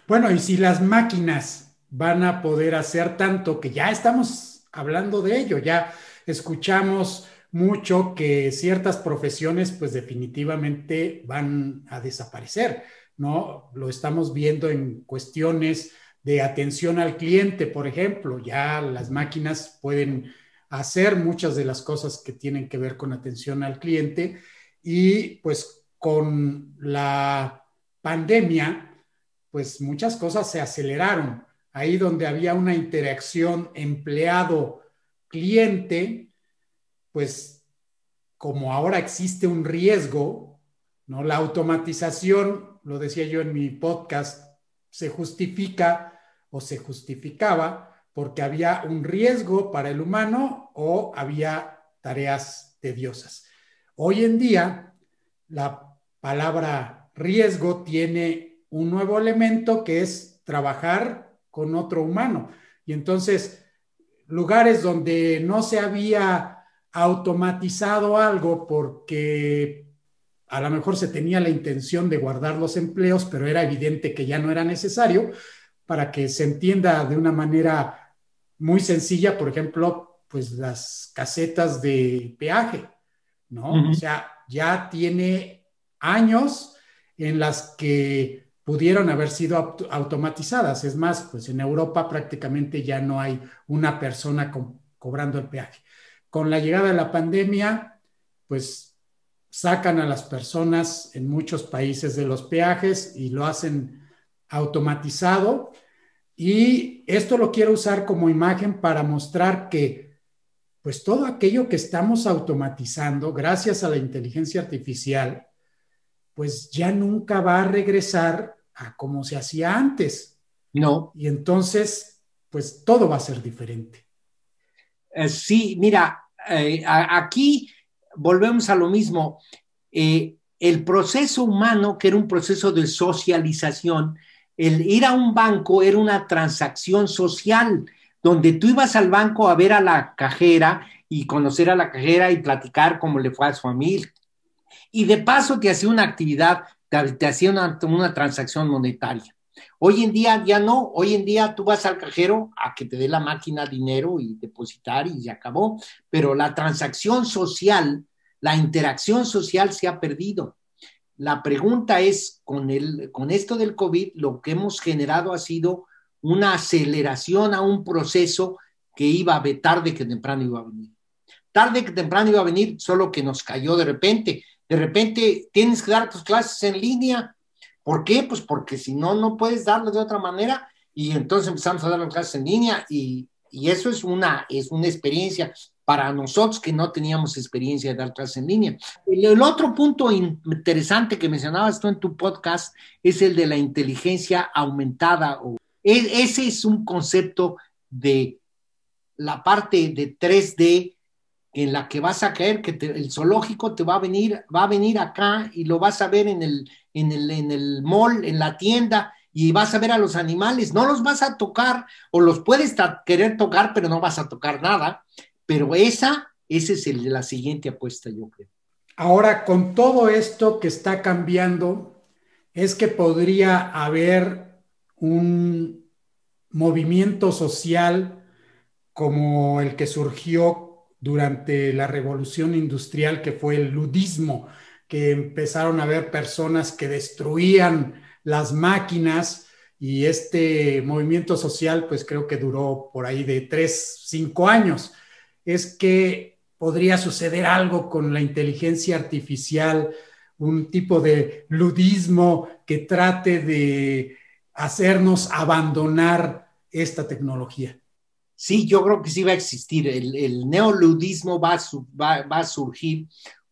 Bueno, y si las máquinas van a poder hacer tanto que ya estamos hablando de ello, ya escuchamos mucho que ciertas profesiones pues definitivamente van a desaparecer, ¿no? Lo estamos viendo en cuestiones de atención al cliente, por ejemplo, ya las máquinas pueden hacer muchas de las cosas que tienen que ver con atención al cliente y pues con la pandemia, pues muchas cosas se aceleraron. Ahí donde había una interacción empleado cliente, pues como ahora existe un riesgo, ¿no? La automatización, lo decía yo en mi podcast, se justifica o se justificaba porque había un riesgo para el humano o había tareas tediosas. Hoy en día, la palabra riesgo tiene un nuevo elemento que es trabajar con otro humano. Y entonces, lugares donde no se había automatizado algo porque a lo mejor se tenía la intención de guardar los empleos, pero era evidente que ya no era necesario, para que se entienda de una manera muy sencilla, por ejemplo, pues las casetas de peaje, ¿no? O sea, ya tiene años en las que pudieron haber sido automatizadas. Es más, pues en Europa prácticamente ya no hay una persona cobrando el peaje. Con la llegada de la pandemia, pues sacan a las personas en muchos países de los peajes y lo hacen automatizado. Y esto lo quiero usar como imagen para mostrar que, pues todo aquello que estamos automatizando, gracias a la inteligencia artificial, pues ya nunca va a regresar a como se hacía antes. No. Y entonces, pues todo va a ser diferente. Eh, sí, mira, eh, aquí volvemos a lo mismo. Eh, el proceso humano, que era un proceso de socialización, el ir a un banco era una transacción social, donde tú ibas al banco a ver a la cajera y conocer a la cajera y platicar cómo le fue a su familia. Y de paso te hacía una actividad, te, hacía una, una transacción monetaria. Hoy en día ya no, hoy en día tú vas al cajero a que te dé la máquina dinero y depositar y se acabó, pero la transacción social, la interacción social se ha perdido. La pregunta es, con, el, con esto del COVID, lo que hemos generado ha sido una aceleración a un proceso que iba a ver tarde que temprano iba a venir. Tarde que temprano iba a venir, solo que nos cayó de repente. De repente tienes que dar tus clases en línea. ¿Por qué? Pues porque si no, no puedes darlo de otra manera. Y entonces empezamos a dar las clases en línea y, y eso es una, es una experiencia para nosotros que no teníamos experiencia de dar clases en línea. El, otro punto interesante que mencionabas tú en tu podcast es el de la inteligencia aumentada. O, e, ese es un concepto de la parte de 3D en la que vas a caer, que el zoológico te va a venir, va a venir acá y lo vas a ver en el, en el, en el mall, en la tienda, y vas a ver a los animales, no los vas a tocar, o los puedes querer tocar, pero no vas a tocar nada, pero esa, ese es el la siguiente apuesta, yo creo. Ahora, con todo esto que está cambiando, es que podría haber un movimiento social como el que surgió durante la revolución industrial, que fue el ludismo, que empezaron a ver personas que destruían las máquinas y este movimiento social, pues creo que duró por ahí de tres, cinco años es que podría suceder algo con la inteligencia artificial, un tipo de ludismo que trate de hacernos abandonar esta tecnología. Sí, yo creo que sí va a existir. El, neoludismo va a, surgir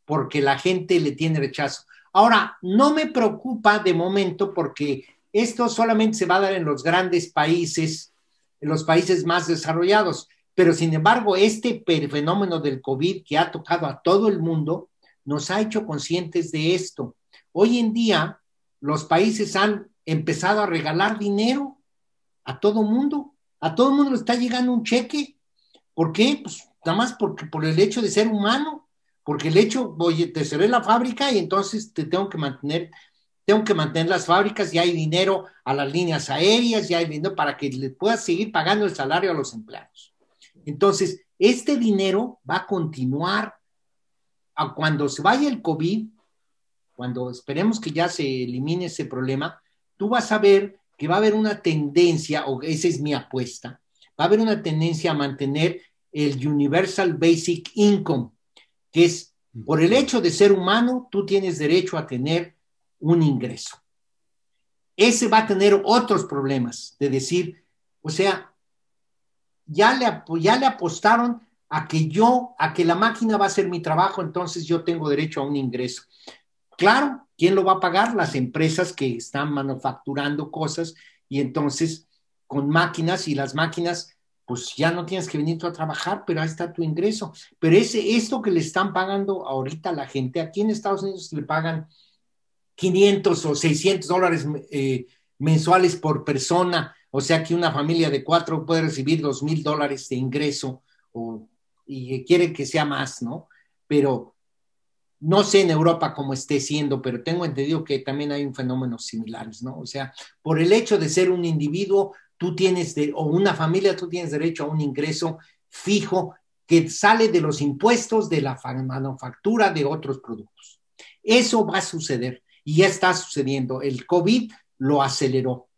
porque la gente le tiene rechazo. Ahora, no me preocupa de momento porque esto solamente se va a dar en los grandes países, en los países más desarrollados. Pero sin embargo, este fenómeno del COVID que ha tocado a todo el mundo nos ha hecho conscientes de esto. Hoy en día, los países han empezado a regalar dinero a todo mundo. A todo mundo le está llegando un cheque. ¿Por qué? Pues nada más porque, por el hecho de ser humano. Porque el hecho, oye, te cerré la fábrica y entonces te tengo que mantener tengo que mantener las fábricas, y hay dinero a las líneas aéreas, ya hay dinero para que le puedas seguir pagando el salario a los empleados. Entonces, este dinero va a continuar a cuando se vaya el COVID, cuando esperemos que ya se elimine ese problema, tú vas a ver que va a haber una tendencia, o esa es mi apuesta, va a haber una tendencia a mantener el Universal Basic Income, que es por el hecho de ser humano, tú tienes derecho a tener un ingreso. Ese va a tener otros problemas de decir, o sea, ya le, ya le apostaron a que yo, a que la máquina va a hacer mi trabajo, entonces yo tengo derecho a un ingreso. Claro, ¿quién lo va a pagar? Las empresas que están manufacturando cosas y entonces con máquinas y las máquinas, pues ya no tienes que venir tú a trabajar, pero ahí está tu ingreso. Pero ese, esto que le están pagando ahorita la gente, aquí en Estados Unidos le pagan 500 o 600 dólares eh, mensuales por persona o sea que una familia de cuatro puede recibir dos mil dólares de ingreso o, y quiere que sea más, ¿no? Pero no sé en Europa cómo esté siendo, pero tengo entendido que también hay un fenómeno similares, ¿no? O sea, por el hecho de ser un individuo, tú tienes, de, o una familia, tú tienes derecho a un ingreso fijo que sale de los impuestos de la manufactura de otros productos. Eso va a suceder y ya está sucediendo. El COVID lo aceleró.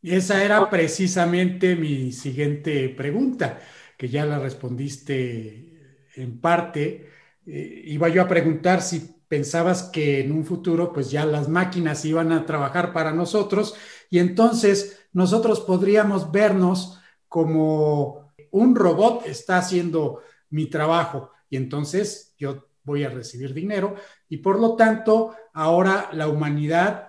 Y esa era precisamente mi siguiente pregunta, que ya la respondiste en parte. Eh, iba yo a preguntar si pensabas que en un futuro pues ya las máquinas iban a trabajar para nosotros. Y entonces nosotros podríamos vernos como un robot está haciendo mi trabajo. Y entonces yo voy a recibir dinero. Y por lo tanto ahora la humanidad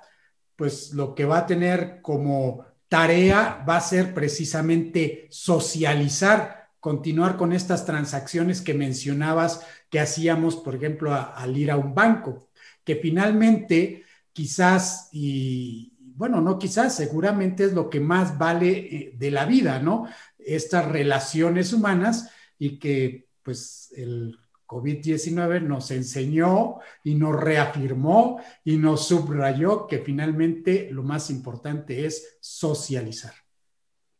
pues lo que va a tener como tarea va a ser precisamente socializar, continuar con estas transacciones que mencionabas que hacíamos, por ejemplo, al ir a un banco, que finalmente quizás, y bueno, no quizás, seguramente es lo que más vale eh, de la vida, ¿no? Estas relaciones humanas y que pues el COVID-19 nos enseñó y nos reafirmó y nos subrayó que finalmente lo más importante es socializar.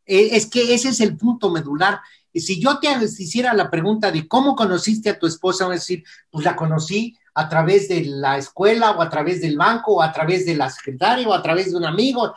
Eh, es que ese es el punto medular. Si yo te hiciera la pregunta de cómo conociste a tu esposa, voy a decir, pues la conocí a través de la escuela o a través del banco o a través de la secretaria o a través de un amigo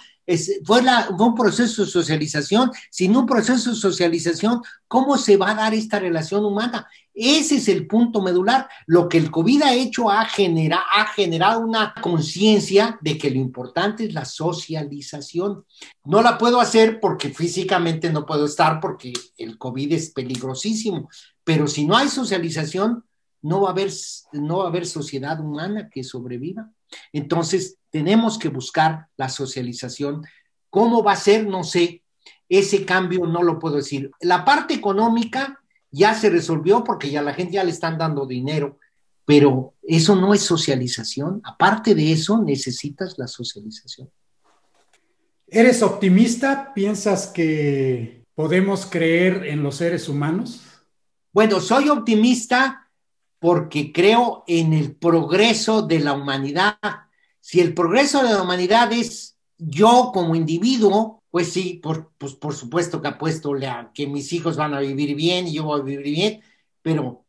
fue, un proceso de socialización. Sin un proceso de socialización, ¿cómo se va a dar esta relación humana? Ese es el punto medular. Lo que el COVID ha hecho ha, ha generado una conciencia de que lo importante es la socialización. No la puedo hacer porque físicamente no puedo estar porque el COVID es peligrosísimo. Pero si no hay socialización, no va a haber, no va a haber sociedad humana que sobreviva. Entonces, tenemos que buscar la socialización. ¿Cómo va a ser? No sé. Ese cambio no lo puedo decir. La parte económica ya se resolvió porque ya la gente ya le están dando dinero, pero eso no es socialización. Aparte de eso, necesitas la socialización. ¿Eres optimista? ¿Piensas que podemos creer en los seres humanos? Bueno, soy optimista porque creo en el progreso de la humanidad. Si el progreso de la humanidad es yo como individuo, pues sí, por, pues por supuesto que apuesto que mis hijos van a vivir bien y yo voy a vivir bien, pero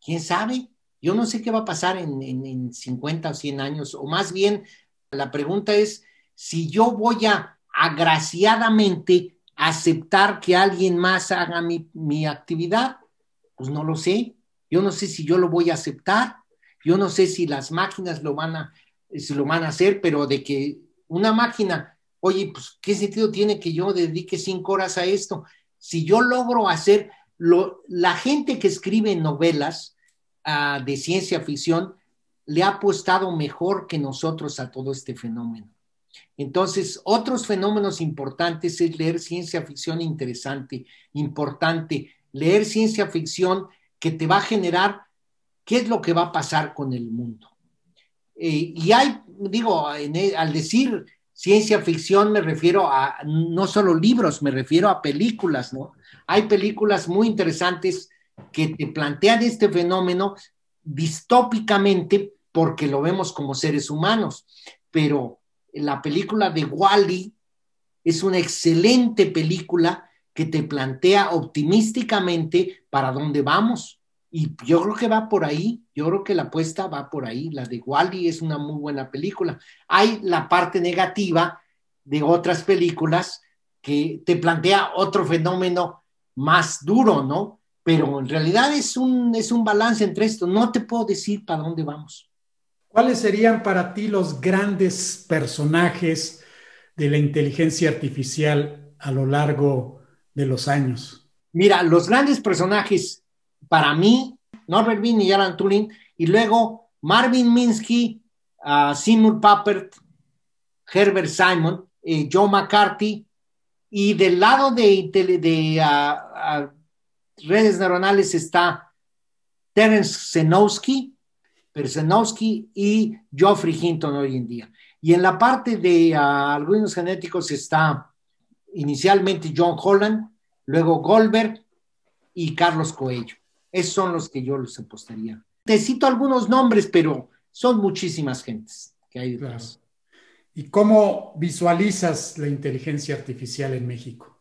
quién sabe, yo no sé qué va a pasar en, en, 50 o 100 años, o más bien la pregunta es si yo voy a agraciadamente aceptar que alguien más haga mi, mi actividad, pues no lo sé, yo no sé si yo lo voy a aceptar, yo no sé si las máquinas lo van a, lo van a hacer, pero de que una máquina, oye, pues, ¿qué sentido tiene que yo dedique cinco horas a esto? Si yo logro hacer, lo, la gente que escribe novelas uh, de ciencia ficción le ha apostado mejor que nosotros a todo este fenómeno. Entonces, otros fenómenos importantes es leer ciencia ficción interesante, importante, leer ciencia ficción que te va a generar qué es lo que va a pasar con el mundo. Eh, y hay, digo, e, al decir ciencia ficción me refiero a no solo libros, me refiero a películas, ¿no? Hay películas muy interesantes que te plantean este fenómeno distópicamente porque lo vemos como seres humanos, pero la película de Wally es una excelente película que te plantea optimísticamente para dónde vamos. Y yo creo que va por ahí, yo creo que la apuesta va por ahí. La de Wally es una muy buena película. Hay la parte negativa de otras películas que te plantea otro fenómeno más duro, ¿no? Pero en realidad es un, es un balance entre esto. No te puedo decir para dónde vamos. ¿Cuáles serían para ti los grandes personajes de la inteligencia artificial a lo largo los años? Mira, los grandes personajes para mí, Norbert Wien y Alan Turing, y luego Marvin Minsky, uh, Seymour Papert, Herbert Simon, eh, Joe McCarthy, y del lado de, de, ah, ah, redes neuronales está Terence Zenowski, Zenowski y Geoffrey Hinton hoy en día. Y en la parte de algoritmos genéticos está inicialmente John Holland, luego Goldberg y Carlos Coello. Esos son los que yo los apostaría. Te cito algunos nombres, pero son muchísimas gentes que hay detrás. ¿Y cómo visualizas la inteligencia artificial en México?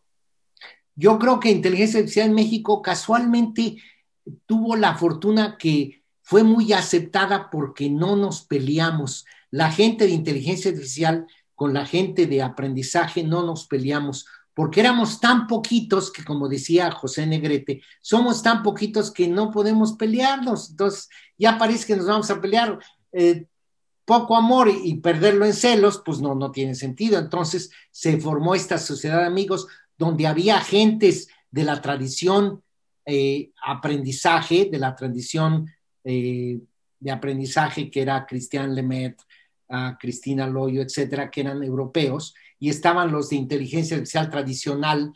Yo creo que inteligencia artificial en México casualmente tuvo la fortuna que fue muy aceptada porque no nos peleamos. La gente de inteligencia artificial con la gente de aprendizaje no nos peleamos porque éramos tan poquitos que, como decía José Negrete, somos tan poquitos que no podemos pelearnos. Entonces, ya parece que nos vamos a pelear. Eh, poco amor y, perderlo en celos, pues no, no tiene sentido. Entonces se formó esta sociedad de amigos donde había gentes de la tradición eh, aprendizaje, de la tradición eh, de aprendizaje que era Cristian Lemaitre, Cristina Loyo, etcétera, que eran europeos, y estaban los de inteligencia artificial tradicional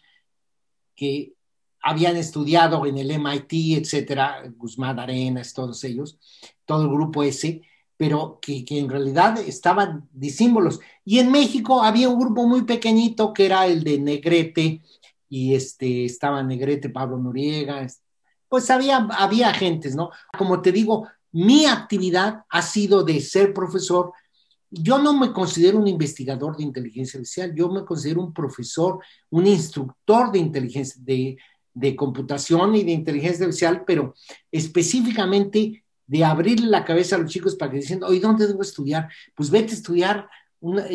que habían estudiado en el MIT, etcétera, Guzmán Arenas, todos ellos, todo el grupo ese, pero que, en realidad estaban disímbolos. Y en México había un grupo muy pequeñito que era el de Negrete, y este, estaba Negrete, Pablo Noriega, pues había, había gentes, ¿no? Como te digo, mi actividad ha sido de ser profesor, yo no me considero un investigador de inteligencia artificial, yo me considero un profesor, un instructor de inteligencia, de, computación y de inteligencia artificial, pero específicamente de abrirle la cabeza a los chicos para que dicen, oye, ¿dónde debo estudiar? Pues vete a estudiar.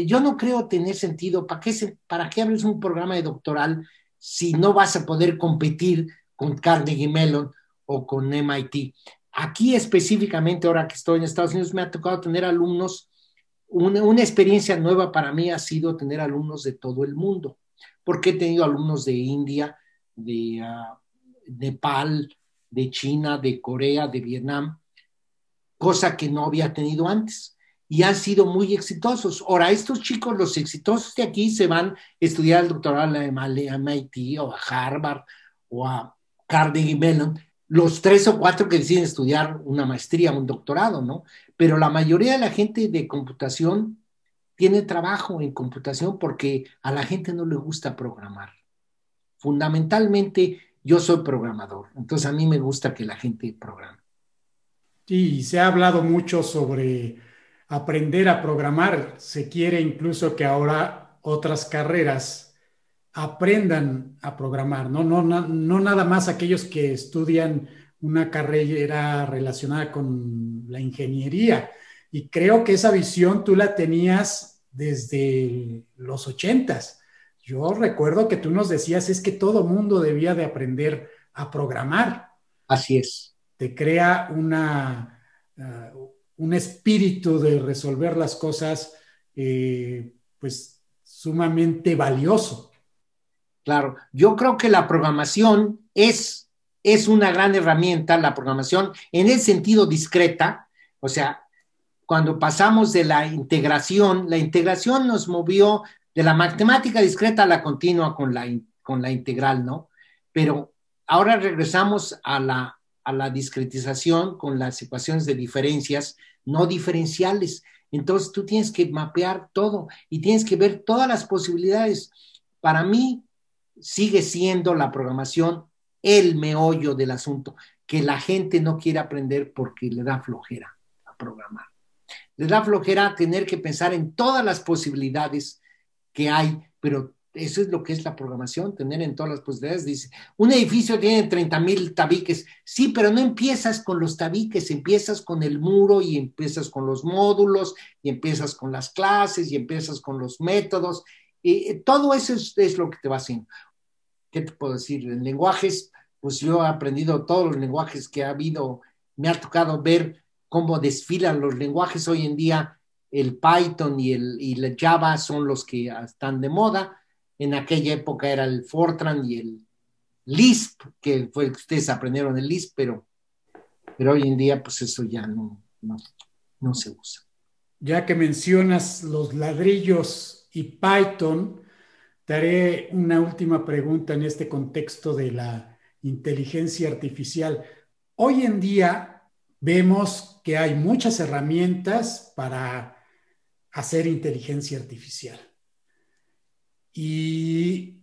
yo no creo tener sentido. ¿Para qué, ¿Para qué abres un programa de doctoral si no vas a poder competir con Carnegie Mellon o con MIT? Aquí específicamente, ahora que estoy en Estados Unidos, me ha tocado tener alumnos una, experiencia nueva para mí ha sido tener alumnos de todo el mundo, porque he tenido alumnos de India, de ah, Nepal, de China, de Corea, de Vietnam, cosa que no había tenido antes. Y han sido muy exitosos. Ahora, estos chicos, los exitosos de aquí, se van a estudiar el doctorado a MIT o a Harvard o a Carnegie Mellon, los tres o cuatro que deciden estudiar una maestría, un doctorado, ¿no? Pero la mayoría de la gente de computación tiene trabajo en computación porque a la gente no le gusta programar. Fundamentalmente, yo soy programador, entonces a mí me gusta que la gente programe. Sí, se ha hablado mucho sobre aprender a programar. Se quiere incluso que ahora otras carreras aprendan a programar, ¿no? No, no, nada más aquellos que estudian una carrera relacionada con la ingeniería. Y creo que esa visión tú la tenías desde los ochentas. Yo recuerdo que tú nos decías es que todo mundo debía de aprender a programar. Así es. Te crea una, uh, un espíritu de resolver las cosas, eh, pues sumamente valioso. Claro, yo creo que la programación es, es una gran herramienta, la programación en el sentido discreta, o sea, cuando pasamos de la integración, la integración nos movió de la matemática discreta a la continua con la, con la integral, ¿no? Pero ahora regresamos a la, a la discretización con las ecuaciones de diferencias no diferenciales. Entonces tú tienes que mapear todo y tienes que ver todas las posibilidades. Para mí, sigue siendo la programación el meollo del asunto, que la gente no quiere aprender porque le da flojera a programar. Le da flojera tener que pensar en todas las posibilidades que hay, pero eso es lo que es la programación, tener en todas las posibilidades. Dice, un edificio tiene 30 mil tabiques, sí, pero no empiezas con los tabiques, empiezas con el muro y empiezas con los módulos y empiezas con las clases y empiezas con los métodos. Y todo eso es, es lo que te va haciendo. ¿Qué te puedo decir? En lenguajes, pues yo he aprendido todos los lenguajes que ha habido, me ha tocado ver cómo desfilan los lenguajes hoy en día. El Python y el, Java son los que están de moda. En aquella época era el Fortran y el Lisp, que fue el que ustedes aprendieron el Lisp, pero, pero hoy en día pues eso ya no, no se usa. Ya que mencionas los ladrillos y Python, te haré una última pregunta en este contexto de la inteligencia artificial. Hoy en día vemos que hay muchas herramientas para hacer inteligencia artificial. Y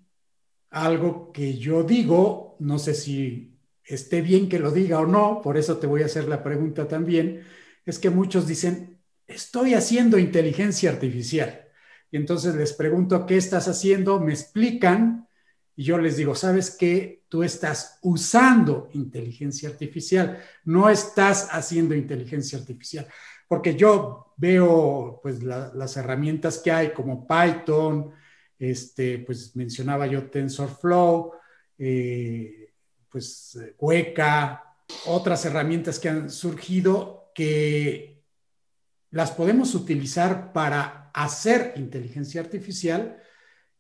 algo que yo digo, no sé si esté bien que lo diga o no, por eso te voy a hacer la pregunta también, es que muchos dicen, estoy haciendo inteligencia artificial. Entonces les pregunto, ¿qué estás haciendo? Me explican y yo les digo, ¿sabes qué? Tú estás usando inteligencia artificial, no estás haciendo inteligencia artificial. Porque yo veo pues las herramientas que hay como Python, este, pues mencionaba yo TensorFlow, eh, pues Hueca, otras herramientas que han surgido que las podemos utilizar para hacer inteligencia artificial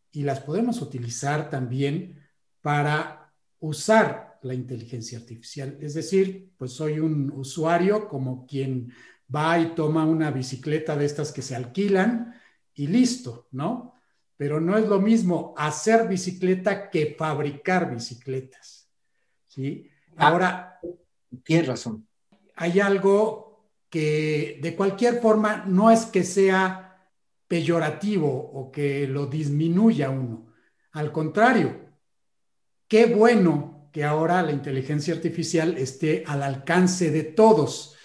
y las podemos utilizar también para usar la inteligencia artificial. Es decir, pues soy un usuario como quien va y toma una bicicleta de estas que se alquilan y listo, ¿no? Pero no es lo mismo hacer bicicleta que fabricar bicicletas. ¿Sí? Ah, Ahora. Tienes razón. Hay algo que de cualquier forma no es que sea peyorativo o que lo disminuya uno. Al contrario, qué bueno que ahora la inteligencia artificial esté al alcance de todos,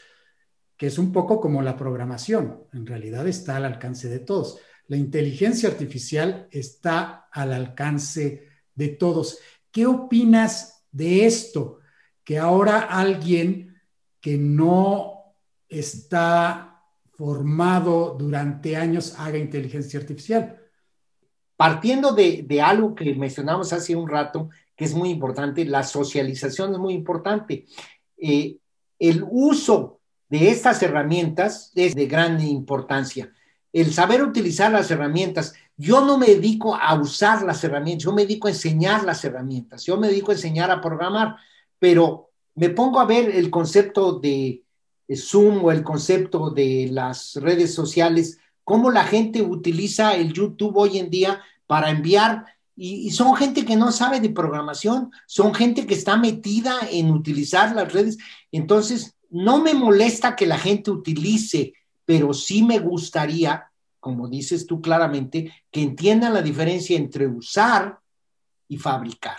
que es un poco como la programación, en realidad está al alcance de todos. La inteligencia artificial está al alcance de todos. ¿Qué opinas de esto? Que ahora alguien que no está formado durante años haga inteligencia artificial. Partiendo de, algo que mencionamos hace un rato, que es muy importante, la socialización es muy importante. Eh, el uso de estas herramientas es de gran importancia el saber utilizar las herramientas. Yo no me dedico a usar las herramientas, yo me dedico a enseñar las herramientas, yo me dedico a enseñar a programar, pero me pongo a ver el concepto de Zoom o el concepto de las redes sociales, cómo la gente utiliza el YouTube hoy en día para enviar, y, son gente que no sabe de programación, son gente que está metida en utilizar las redes. Entonces, no me molesta que la gente utilice pero sí me gustaría, como dices tú claramente, que entiendan la diferencia entre usar y fabricar.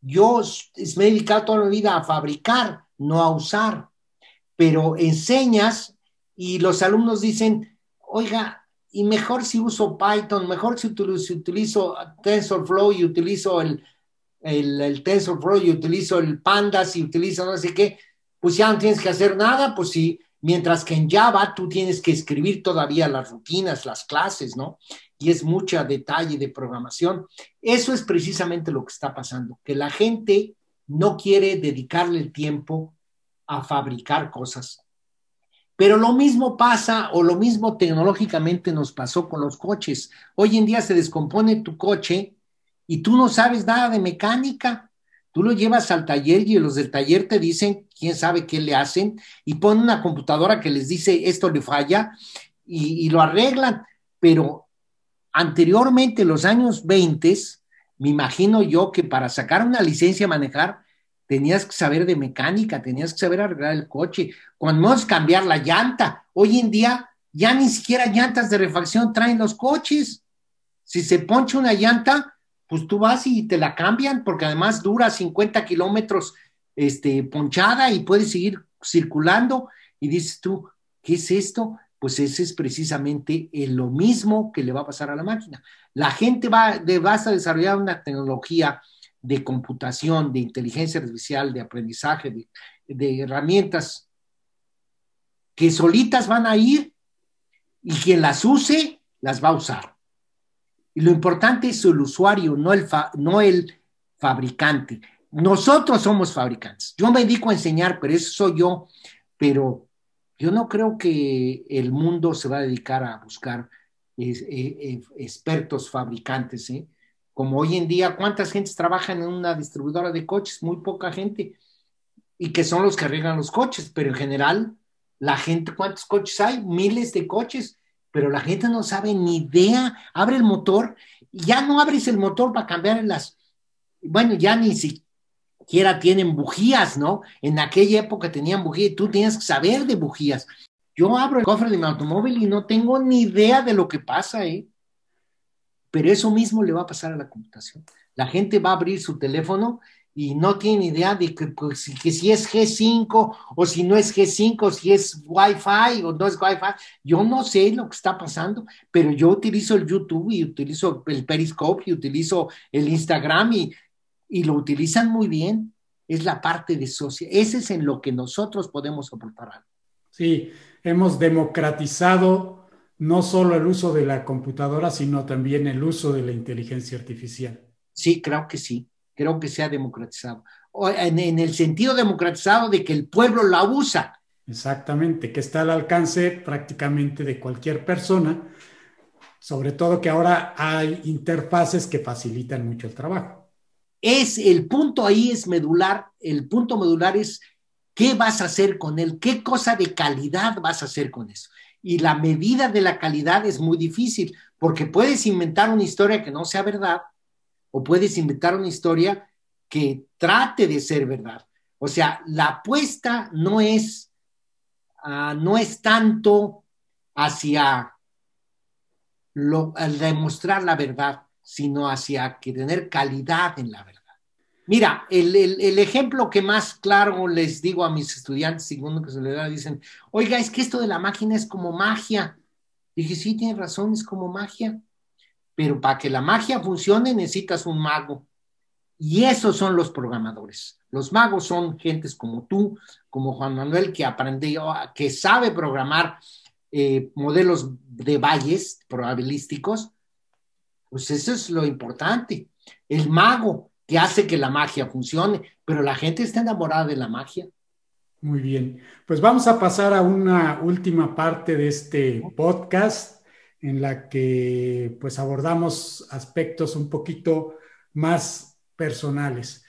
Yo me he dedicado toda la vida a fabricar, no a usar, pero enseñas y los alumnos dicen, oiga, y mejor si uso Python, mejor si utilizo, TensorFlow y utilizo el, TensorFlow y utilizo el Pandas y utilizo no sé qué, pues ya no tienes que hacer nada, pues si Mientras que en Java tú tienes que escribir todavía las rutinas, las clases, ¿no? Y es mucho detalle de programación. Eso es precisamente lo que está pasando, que la gente no quiere dedicarle el tiempo a fabricar cosas. Pero lo mismo pasa o lo mismo tecnológicamente nos pasó con los coches. Hoy en día se descompone tu coche y tú no sabes nada de mecánica. Tú lo llevas al taller y los del taller te dicen quién sabe qué le hacen y ponen una computadora que les dice esto le falla y, lo arreglan. Pero anteriormente, en los años 20, me imagino yo que para sacar una licencia a manejar tenías que saber de mecánica, tenías que saber arreglar el coche, cuando es cambiar la llanta. Hoy en día ya ni siquiera llantas de refacción traen los coches. Si se poncha una llanta, pues tú vas y te la cambian, porque además dura 50 kilómetros este, ponchada y puedes seguir circulando. Y dices tú, ¿qué es esto? Pues ese es precisamente lo mismo que le va a pasar a la máquina. La gente va, de, a desarrollar una tecnología de computación, de inteligencia artificial, de aprendizaje, de, herramientas que solitas van a ir y quien las use, las va a usar. Y lo importante es el usuario, no el, no el fabricante. Nosotros somos fabricantes. Yo me dedico a enseñar, pero eso soy yo. Pero yo no creo que el mundo se va a dedicar a buscar eh, eh, expertos fabricantes. ¿eh? Como hoy en día, ¿cuántas gentes trabajan en una distribuidora de coches? Muy poca gente. Y que son los que arreglan los coches, pero en general, la gente, ¿cuántos coches hay? Miles de coches pero la gente no sabe ni idea, abre el motor y ya no abres el motor para cambiar las, bueno, ya ni siquiera tienen bujías, ¿no? En aquella época tenían bujías, tú tienes que saber de bujías. Yo abro el cofre de mi automóvil y no tengo ni idea de lo que pasa, ¿eh? Pero eso mismo le va a pasar a la computación. La gente va a abrir su teléfono y no tiene idea de que, pues, si es G5 o si no es G5, si es Wi-Fi o no es Wi-Fi. Yo no sé lo que está pasando, pero yo utilizo el YouTube y utilizo el Periscope y utilizo el Instagram y, y lo utilizan muy bien. Es la parte de social. Ese es en lo que nosotros podemos aportar Sí, hemos democratizado no solo el uso de la computadora, sino también el uso de la inteligencia artificial. Sí, creo que sí creo que se ha democratizado. En, en, el sentido democratizado de que el pueblo la usa. Exactamente, que está al alcance prácticamente de cualquier persona, sobre todo que ahora hay interfaces que facilitan mucho el trabajo. Es el punto ahí es medular, el punto medular es qué vas a hacer con él, qué cosa de calidad vas a hacer con eso. Y la medida de la calidad es muy difícil, porque puedes inventar una historia que no sea verdad, o puedes inventar una historia que trate de ser verdad. O sea, la apuesta no es, uh, no es tanto hacia lo, demostrar la verdad, sino hacia que tener calidad en la verdad. Mira, el, el, ejemplo que más claro les digo a mis estudiantes, segundo que se les da, dicen, oiga, es que esto de la máquina es como magia. dije, sí, tiene razón, es como magia pero para que la magia funcione necesitas un mago. Y esos son los programadores. Los magos son gentes como tú, como Juan Manuel, que aprendió, que sabe programar eh, modelos de valles probabilísticos. Pues eso es lo importante. El mago que hace que la magia funcione, pero la gente está enamorada de la magia. Muy bien, pues vamos a pasar a una última parte de este podcast en la que pues abordamos aspectos un poquito más personales.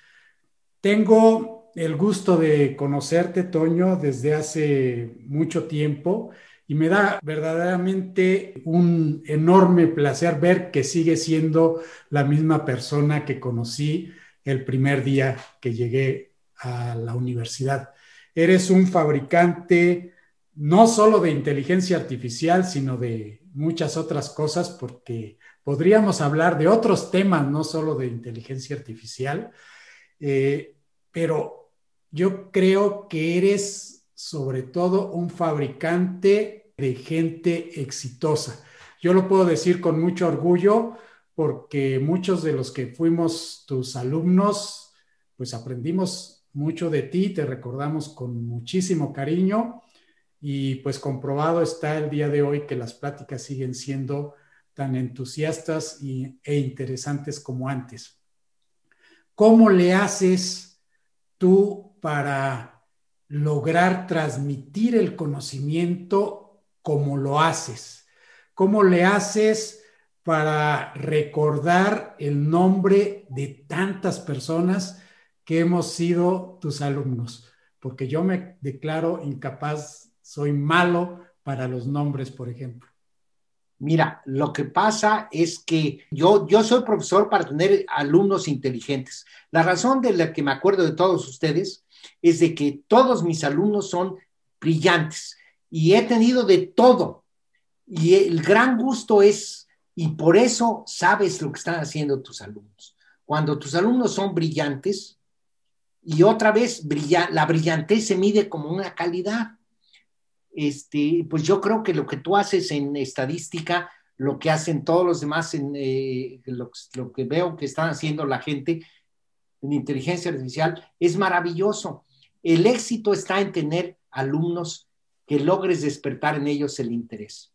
Tengo el gusto de conocerte, Toño, desde hace mucho tiempo y me da verdaderamente un enorme placer ver que sigue siendo la misma persona que conocí el primer día que llegué a la universidad. Eres un fabricante no solo de inteligencia artificial, sino de muchas otras cosas porque podríamos hablar de otros temas, no solo de inteligencia artificial, eh, pero yo creo que eres sobre todo un fabricante de gente exitosa. Yo lo puedo decir con mucho orgullo porque muchos de los que fuimos tus alumnos, pues aprendimos mucho de ti, te recordamos con muchísimo cariño y pues comprobado está el día de hoy que las pláticas siguen siendo tan entusiastas e interesantes como antes. ¿Cómo le haces tú para lograr transmitir el conocimiento como lo haces? ¿Cómo le haces para recordar el nombre de tantas personas que hemos sido tus alumnos? Porque yo me declaro incapaz soy malo para los nombres, por ejemplo. Mira, lo que pasa es que yo, yo soy profesor para tener alumnos inteligentes. La razón de la que me acuerdo de todos ustedes es de que todos mis alumnos son brillantes y he tenido de todo. Y el gran gusto es, y por eso sabes lo que están haciendo tus alumnos. Cuando tus alumnos son brillantes, y otra vez, la brillantez se mide como una calidad este, pues yo creo que lo que tú haces en estadística, lo que hacen todos los demás, en, eh, lo, que veo que están haciendo la gente en inteligencia artificial, es maravilloso. El éxito está en tener alumnos que logres despertar en ellos el interés,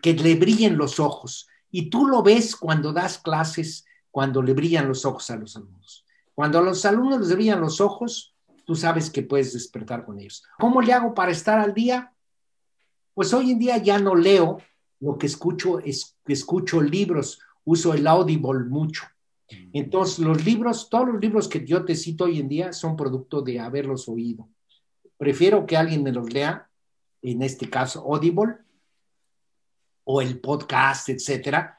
que le brillen los ojos. Y tú lo ves cuando das clases, cuando le brillan los ojos a los alumnos. Cuando a los alumnos les brillan los ojos, tú sabes que puedes despertar con ellos. ¿Cómo le hago para estar al día? Pues hoy en día ya no leo, lo que escucho es escucho libros, uso el Audible mucho. Entonces, los libros, todos los libros que yo te cito hoy en día son producto de haberlos oído. Prefiero que alguien me los lea, en este caso Audible, o el podcast, etcétera,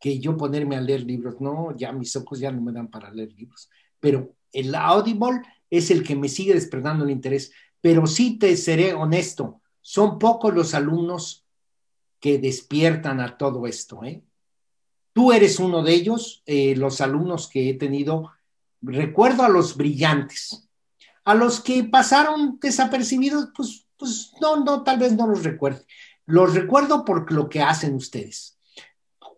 que yo ponerme a leer libros. No, ya mis ojos ya no me dan para leer libros. Pero el Audible es el que me sigue despertando el interés. Pero sí te seré honesto, son pocos los alumnos que despiertan a todo esto. ¿eh? Tú eres uno de ellos, eh, los alumnos que he tenido. Recuerdo a los brillantes, a los que pasaron desapercibidos, pues, pues no, no, tal vez no los recuerde. Los recuerdo por lo que hacen ustedes.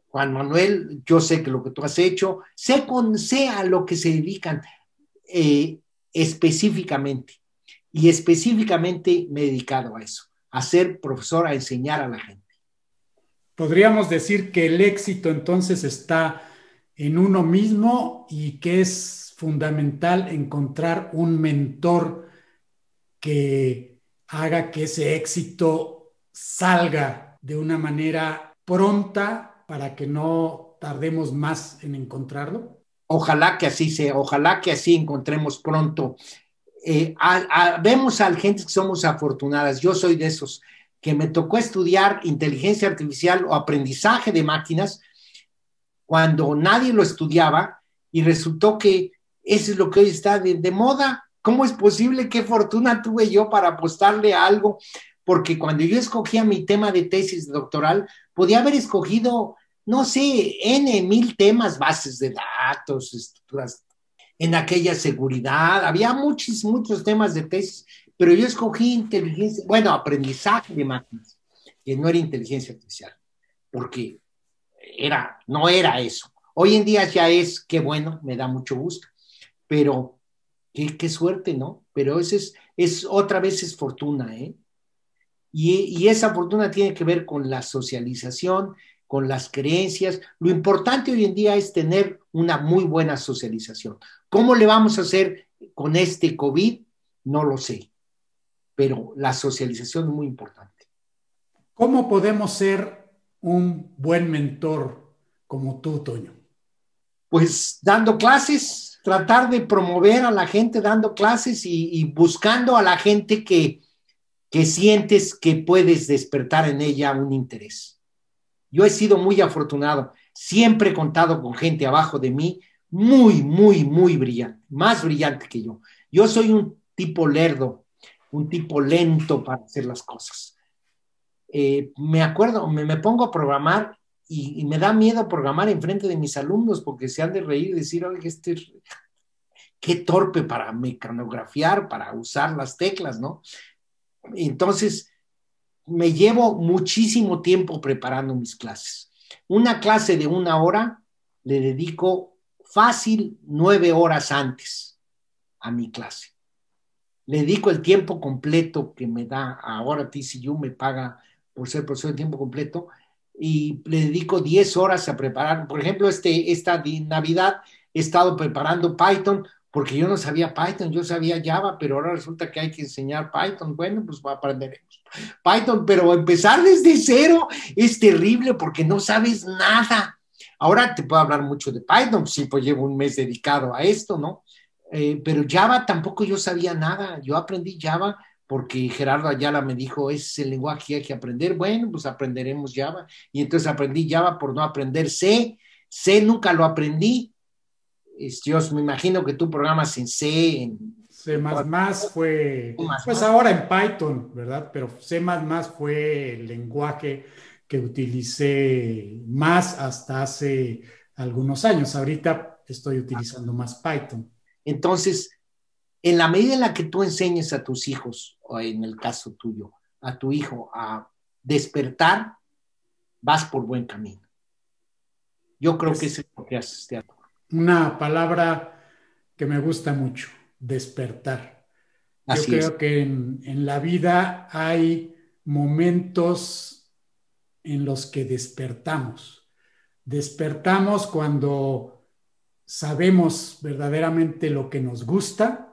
Juan Manuel, yo sé que lo que tú has hecho, sé, con, sé a lo que se dedican eh, específicamente. Y específicamente me he dedicado a eso, a ser profesor, a enseñar a la gente. Podríamos decir que el éxito entonces está en uno mismo y que es fundamental encontrar un mentor que haga que ese éxito salga de una manera pronta para que no tardemos más en encontrarlo? Ojalá que así sea, ojalá que así encontremos pronto. Eh, vemos a gente que somos afortunadas, yo soy de esos, que me tocó estudiar inteligencia artificial o aprendizaje de máquinas cuando nadie lo estudiaba y resultó que eso es lo que hoy está de, moda. ¿Cómo es posible? ¿Qué fortuna tuve yo para apostarle a algo? Porque cuando yo escogía mi tema de tesis doctoral, podía haber escogido no sé, N mil temas, bases de datos, estructuras, en aquella seguridad, había muchos, muchos temas de tesis, pero yo escogí inteligencia, bueno, aprendizaje de máquinas, que no era inteligencia artificial, porque era, no era eso. Hoy en día ya es, qué bueno, me da mucho gusto, pero qué, suerte, ¿no? Pero eso es, es, otra vez es fortuna, ¿eh? Y esa fortuna tiene que ver con la socialización, con las creencias. Lo importante hoy en día es tener una muy buena socialización. ¿Cómo le vamos a hacer con este COVID? No lo sé, pero la socialización es muy importante. ¿Cómo podemos ser un buen mentor como tú, Toño? Pues dando clases, tratar de promover a la gente dando clases y, buscando a la gente que, que sientes que puedes despertar en ella un interés. Yo he sido muy afortunado. Siempre he contado con gente abajo de mí muy, muy, muy brillante, más brillante que yo. Yo soy un tipo lerdo, un tipo lento para hacer las cosas. Eh, me acuerdo, me, pongo a programar y, me da miedo programar en frente de mis alumnos porque se han de reír y decir, oye, este, qué torpe para mecanografiar, para usar las teclas, ¿no? Entonces, me llevo muchísimo tiempo preparando mis clases. Una clase de una hora le dedico fácil nueve horas antes a mi clase. Le dedico el tiempo completo que me da ahora TCU, me paga por ser profesor de tiempo completo, y le dedico diez horas a preparar. Por ejemplo, este, esta Navidad he estado preparando Python porque yo no sabía Python, yo sabía Java, pero ahora resulta que hay que enseñar Python. Bueno, pues aprenderemos Python, pero empezar desde cero es terrible porque no sabes nada. Ahora te puedo hablar mucho de Python, sí, pues llevo un mes dedicado a esto, ¿no? Eh, pero Java tampoco yo sabía nada. Yo aprendí Java porque Gerardo Ayala me dijo, es el lenguaje que hay que aprender. Bueno, pues aprenderemos Java. Y entonces aprendí Java por no aprender C. C nunca lo aprendí yo me imagino que tú programas en C, en C++ fue, pues ahora en Python, ¿verdad? Pero C++ fue el lenguaje que utilicé más hasta hace algunos años. Ahorita estoy utilizando más Python. Entonces, en la medida en la que tú enseñes a tus hijos, o en el caso tuyo, a tu hijo a despertar, vas por buen camino. Yo creo que es lo que haces, teatro una palabra que me gusta mucho, despertar. Yo creo que en, la vida hay momentos en los que despertamos. Despertamos cuando sabemos verdaderamente lo que nos gusta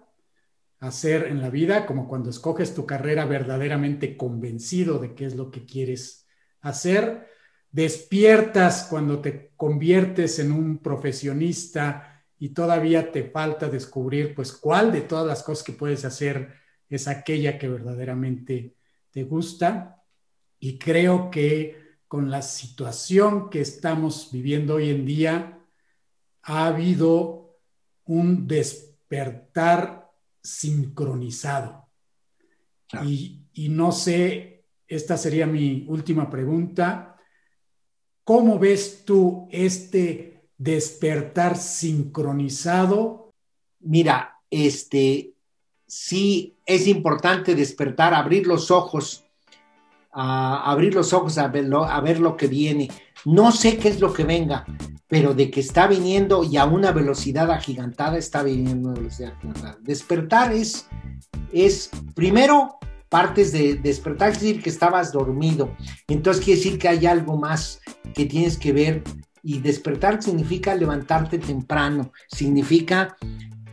hacer en la vida, como cuando escoges tu carrera verdaderamente convencido de qué es lo que quieres hacer despiertas cuando te conviertes en un profesionista y todavía te falta descubrir pues cuál de todas las cosas que puedes hacer es aquella que verdaderamente te gusta. Y creo que con la situación que estamos viviendo hoy en día, ha habido un despertar sincronizado. Y, y no sé, esta sería mi última pregunta ¿Cómo ves tú este despertar sincronizado? Mira, este, sí es importante despertar, abrir los ojos, a abrir los ojos a ver, a ver lo que viene. No sé qué es lo que venga, pero de que está viniendo y a una velocidad agigantada está viniendo velocidad agigantada. Despertar es, es primero partes de despertar, es decir, que estabas dormido. Entonces quiere decir que hay algo más que tienes que ver. Y despertar significa levantarte temprano, significa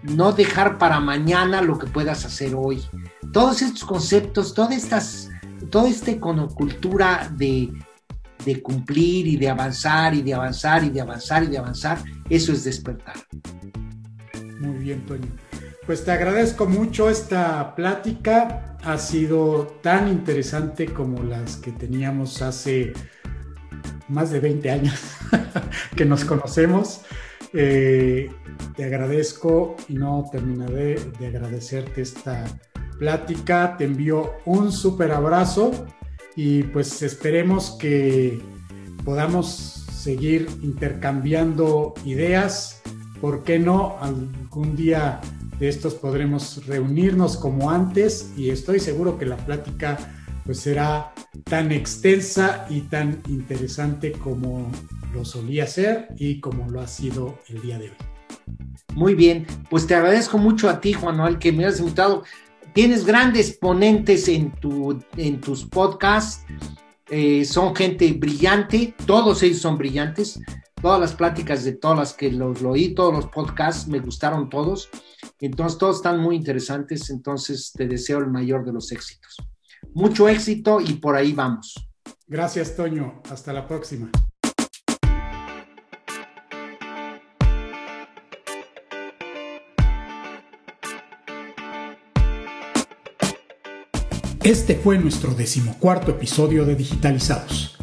no dejar para mañana lo que puedas hacer hoy. Todos estos conceptos, todas estas, toda esta econocultura de, de cumplir y de avanzar y de avanzar y de avanzar y de avanzar, eso es despertar. Muy bien, Toño. Pues te agradezco mucho esta plática. Ha sido tan interesante como las que teníamos hace más de 20 años (laughs) que nos conocemos. Eh, te agradezco y no terminaré de agradecerte esta plática. Te envío un súper abrazo y pues esperemos que podamos seguir intercambiando ideas. ¿Por qué no? Algún día de estos podremos reunirnos como antes y estoy seguro que la plática pues será tan extensa y tan interesante como lo solía ser y como lo ha sido el día de hoy. Muy bien, pues te agradezco mucho a ti, Juan Noel, que me has invitado. Tienes grandes ponentes en, tu, en tus podcasts, eh, son gente brillante, todos ellos son brillantes. Todas las pláticas de todas las que los lo oí, todos los podcasts, me gustaron todos. Entonces, todos están muy interesantes. Entonces, te deseo el mayor de los éxitos. Mucho éxito y por ahí vamos. Gracias, Toño. Hasta la próxima. Este fue nuestro decimocuarto episodio de Digitalizados.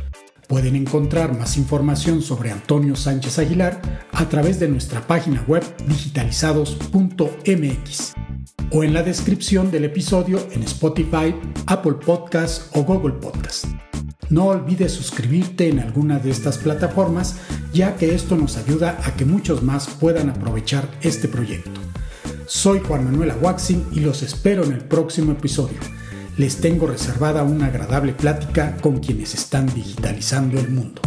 Pueden encontrar más información sobre Antonio Sánchez Aguilar a través de nuestra página web digitalizados.mx o en la descripción del episodio en Spotify, Apple Podcasts o Google Podcasts. No olvides suscribirte en alguna de estas plataformas, ya que esto nos ayuda a que muchos más puedan aprovechar este proyecto. Soy Juan Manuel Aguaxin y los espero en el próximo episodio les tengo reservada una agradable plática con quienes están digitalizando el mundo.